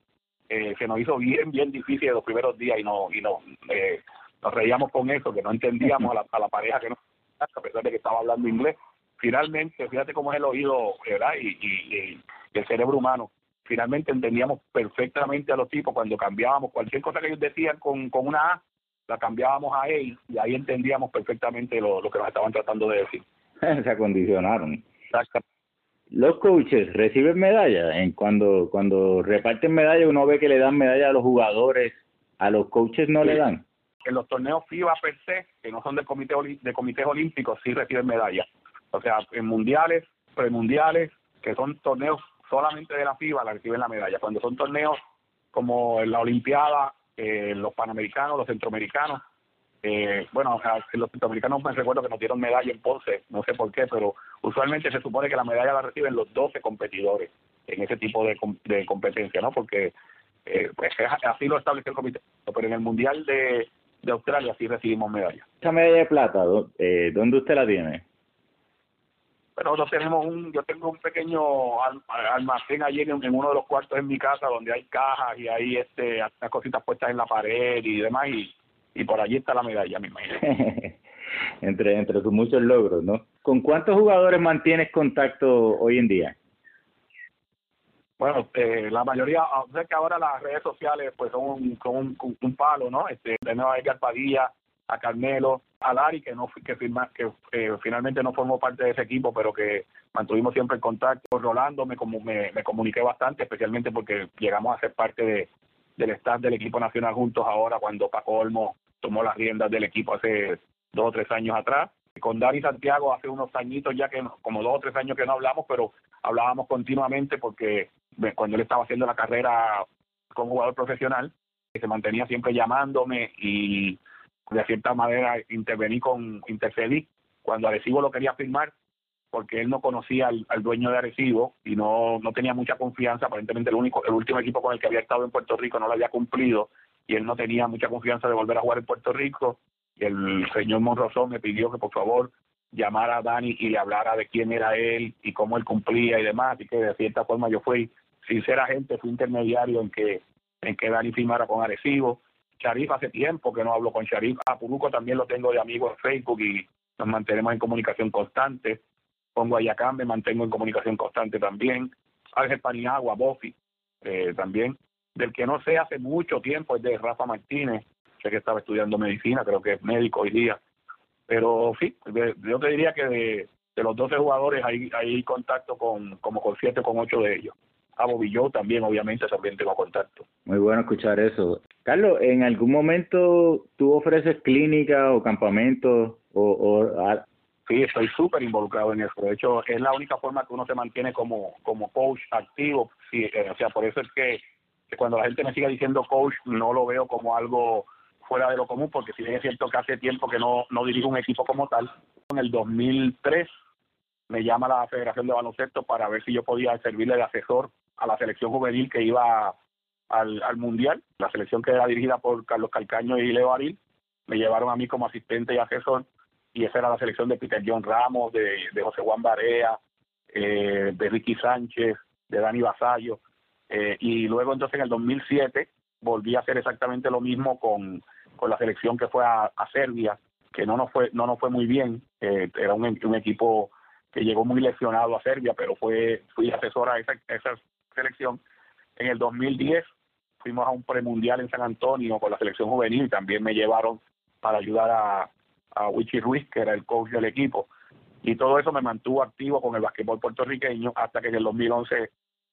eh, se nos hizo bien, bien difícil los primeros días y no, y no, eh, nos reíamos con eso, que no entendíamos a la, a la pareja que no, a pesar de que estaba hablando inglés. Finalmente, fíjate cómo es el oído, ¿verdad? Y, y el cerebro humano finalmente entendíamos perfectamente a los tipos cuando cambiábamos cualquier cosa que ellos decían con, con una A, la cambiábamos a E y ahí entendíamos perfectamente lo, lo que nos estaban tratando de decir. Se acondicionaron. Los coaches reciben medallas. En cuando, cuando reparten medallas, uno ve que le dan medallas a los jugadores, a los coaches no sí. le dan. En los torneos FIBA per se, que no son de comité de comités olímpicos, sí reciben medallas. O sea, en mundiales, premundiales, que son torneos solamente de la FIBA la reciben la medalla. Cuando son torneos como la Olimpiada, eh, los Panamericanos, los Centroamericanos, eh, bueno, los Centroamericanos me recuerdo que nos dieron medalla en Ponce, no sé por qué, pero usualmente se supone que la medalla la reciben los 12 competidores en ese tipo de, competencia, ¿no? Porque eh, pues así lo establece el comité, pero en el Mundial de, de Australia sí recibimos medalla. Esa medalla de plata, eh, ¿dónde usted la tiene? Nosotros tenemos un, yo tengo un pequeño almacén allí en, en, uno de los cuartos en mi casa donde hay cajas y hay este unas cositas puestas en la pared y demás y, y por allí está la medalla, me imagino. entre entre tus muchos logros, ¿no? ¿Con cuántos jugadores mantienes contacto hoy en día? Bueno, eh, la mayoría, sé que ahora las redes sociales pues son un, son un, un palo, ¿no? Este, tenemos a Edgar Padilla, a Carmelo, a Lari, que no que firma, que eh, finalmente no formó parte de ese equipo, pero que mantuvimos siempre el contacto. Rolando me, me, me comuniqué bastante, especialmente porque llegamos a ser parte de, del staff del equipo nacional juntos ahora, cuando Paco Olmo tomó las riendas del equipo hace dos o tres años atrás. Con Dani Santiago hace unos añitos ya que como dos o tres años que no hablamos, pero hablábamos continuamente porque cuando él estaba haciendo la carrera como jugador profesional, se mantenía siempre llamándome y de cierta manera intervení con, intercedí cuando Arecibo lo quería firmar porque él no conocía al, dueño de Arecibo y no, no tenía mucha confianza, aparentemente el único, el último equipo con el que había estado en Puerto Rico no lo había cumplido y él no tenía mucha confianza de volver a jugar en Puerto Rico. Y el señor Monrosón me pidió que por favor llamara a Dani y le hablara de quién era él y cómo él cumplía y demás, y que de cierta forma yo fui sinceramente fui intermediario en que en que Dani firmara con Arecibo Sharif hace tiempo que no hablo con Sharif. A Puruco también lo tengo de amigo en Facebook y, nos mantenemos en comunicación constante. Con Guayacán me mantengo en comunicación constante también. Ángel Paniagua, Bofi, eh, también. Del que no sé hace mucho tiempo es de Rafa Martínez, sé que estaba estudiando medicina, creo que es médico hoy día. Pero sí, yo te diría que de, los 12 jugadores hay, hay contacto con como con 7 con 8 de ellos. A Bobilló también, obviamente, también tengo contacto. Muy bueno escuchar eso. Carlos, ¿en algún momento tú ofreces clínica o campamentos o, o Sí, estoy súper involucrado en eso. De hecho, es la única forma que uno se mantiene como, como coach activo. Sí, eh, o sea, por eso es que, cuando la gente me siga diciendo coach, no lo veo como algo fuera de lo común, porque si bien es cierto que hace tiempo que no, no dirijo un equipo como tal, en el 2003 me llama la Federación de Baloncesto para ver si yo podía servirle de asesor a la selección juvenil que iba al, al Mundial, la selección que era dirigida por Carlos Calcaño y Leo Aril, me llevaron a mí como asistente y asesor y esa era la selección de Peter John Ramos, de, José Juan Barea, eh, de Ricky Sánchez, de Dani Basayo, eh, y luego entonces en el 2007 volví a hacer exactamente lo mismo con, con la selección que fue a, Serbia, que no nos fue no nos fue muy bien, eh, era un, equipo que llegó muy lesionado a Serbia, pero fue fui asesora de esa, selección. En el 2010 fuimos a un premundial en San Antonio con la selección juvenil, también me llevaron para ayudar a, a Ruiz, que era el coach del equipo. Y todo eso me mantuvo activo con el basquetbol puertorriqueño hasta que en el 2011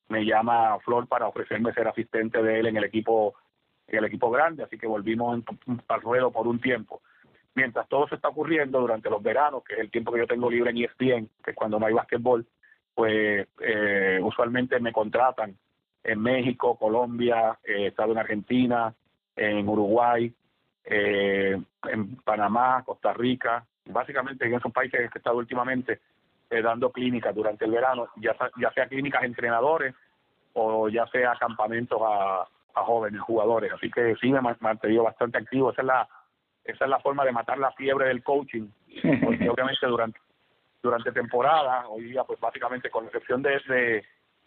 me llama Flor para ofrecerme ser asistente de él en el equipo en el equipo grande, así que volvimos al ruedo por un tiempo. Mientras todo se está ocurriendo durante los veranos, que es el tiempo que yo tengo libre en ESPN, que es cuando no hay basquetbol, pues eh, usualmente me contratan en México, Colombia, eh, estado en Argentina, en Uruguay, eh, en Panamá, Costa Rica, básicamente en esos países que he estado últimamente eh, dando clínicas durante el verano, ya, ya sea clínicas entrenadores o ya sea campamentos a, a jóvenes jugadores. Así que sí me he mantenido bastante activo. Esa es la esa es la forma de matar la fiebre del coaching, porque obviamente durante durante temporada, hoy día pues básicamente con excepción de, de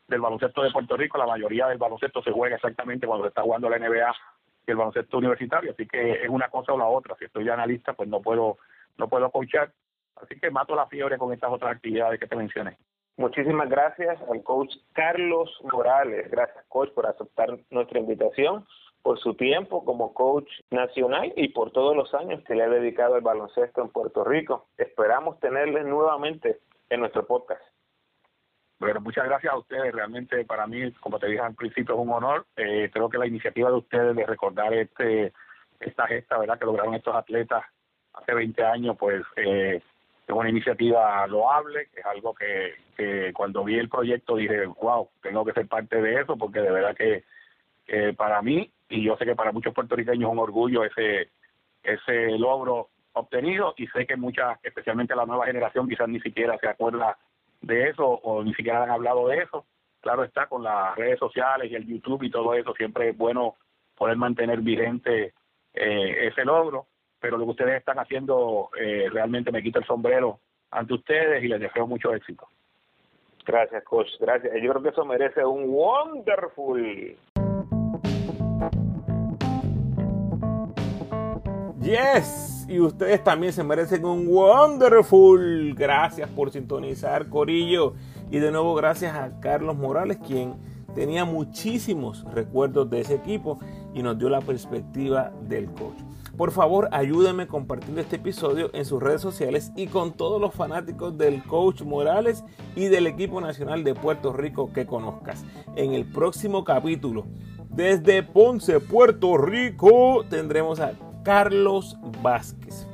del baloncesto de Puerto Rico, la mayoría del baloncesto se juega exactamente cuando se está jugando la NBA y el baloncesto universitario, así que es una cosa o la otra. Si estoy de analista, pues no puedo no puedo coachar, así que mato la fiebre con estas otras actividades que te mencioné. Muchísimas gracias al coach Carlos Morales. Gracias, coach, por aceptar nuestra invitación, por su tiempo como coach nacional y por todos los años que le ha dedicado al baloncesto en Puerto Rico. Esperamos tenerle nuevamente en nuestro podcast. Bueno, muchas gracias a ustedes. Realmente para mí, como te dije al principio, es un honor. Eh, creo que la iniciativa de ustedes de recordar este esta gesta, ¿verdad? Que lograron estos atletas hace 20 años, pues eh, es una iniciativa loable, es algo que, que cuando vi el proyecto dije, wow, tengo que ser parte de eso, porque de verdad que, que para mí, y yo sé que para muchos puertorriqueños es un orgullo ese, ese logro obtenido, y sé que muchas, especialmente la nueva generación, quizás ni siquiera se acuerda de eso o ni siquiera han hablado de eso. Claro está, con las redes sociales y el YouTube y todo eso, siempre es bueno poder mantener vigente eh, ese logro, pero lo que ustedes están haciendo eh, realmente me quita el sombrero ante ustedes y les deseo mucho éxito. Gracias, coach. Gracias. Yo creo que eso merece un wonderful. Yes y ustedes también se merecen un wonderful. Gracias por sintonizar, Corillo. Y de nuevo gracias a Carlos Morales, quien tenía muchísimos recuerdos de ese equipo y nos dio la perspectiva del coach. Por favor, ayúdenme compartiendo este episodio en sus redes sociales y con todos los fanáticos del coach Morales y del equipo nacional de Puerto Rico que conozcas. En el próximo capítulo, desde Ponce, Puerto Rico, tendremos a Carlos Vázquez.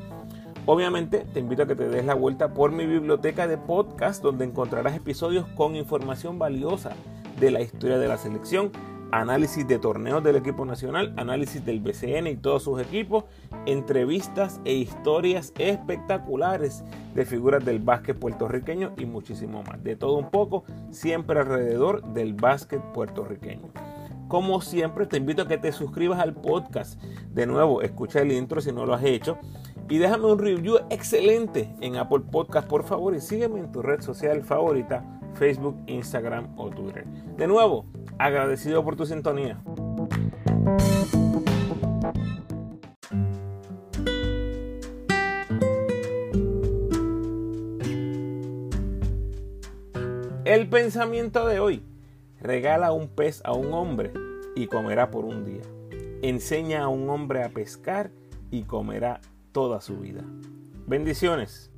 Obviamente te invito a que te des la vuelta por mi biblioteca de podcast donde encontrarás episodios con información valiosa de la historia de la selección, análisis de torneos del equipo nacional, análisis del BCN y todos sus equipos, entrevistas e historias espectaculares de figuras del básquet puertorriqueño y muchísimo más. De todo un poco, siempre alrededor del básquet puertorriqueño. Como siempre, te invito a que te suscribas al podcast. De nuevo, escucha el intro si no lo has hecho. Y déjame un review excelente en Apple Podcast, por favor. Y sígueme en tu red social favorita, Facebook, Instagram o Twitter. De nuevo, agradecido por tu sintonía. El pensamiento de hoy Regala un pez a un hombre y comerá por un día. Enseña a un hombre a pescar y comerá toda su vida. Bendiciones.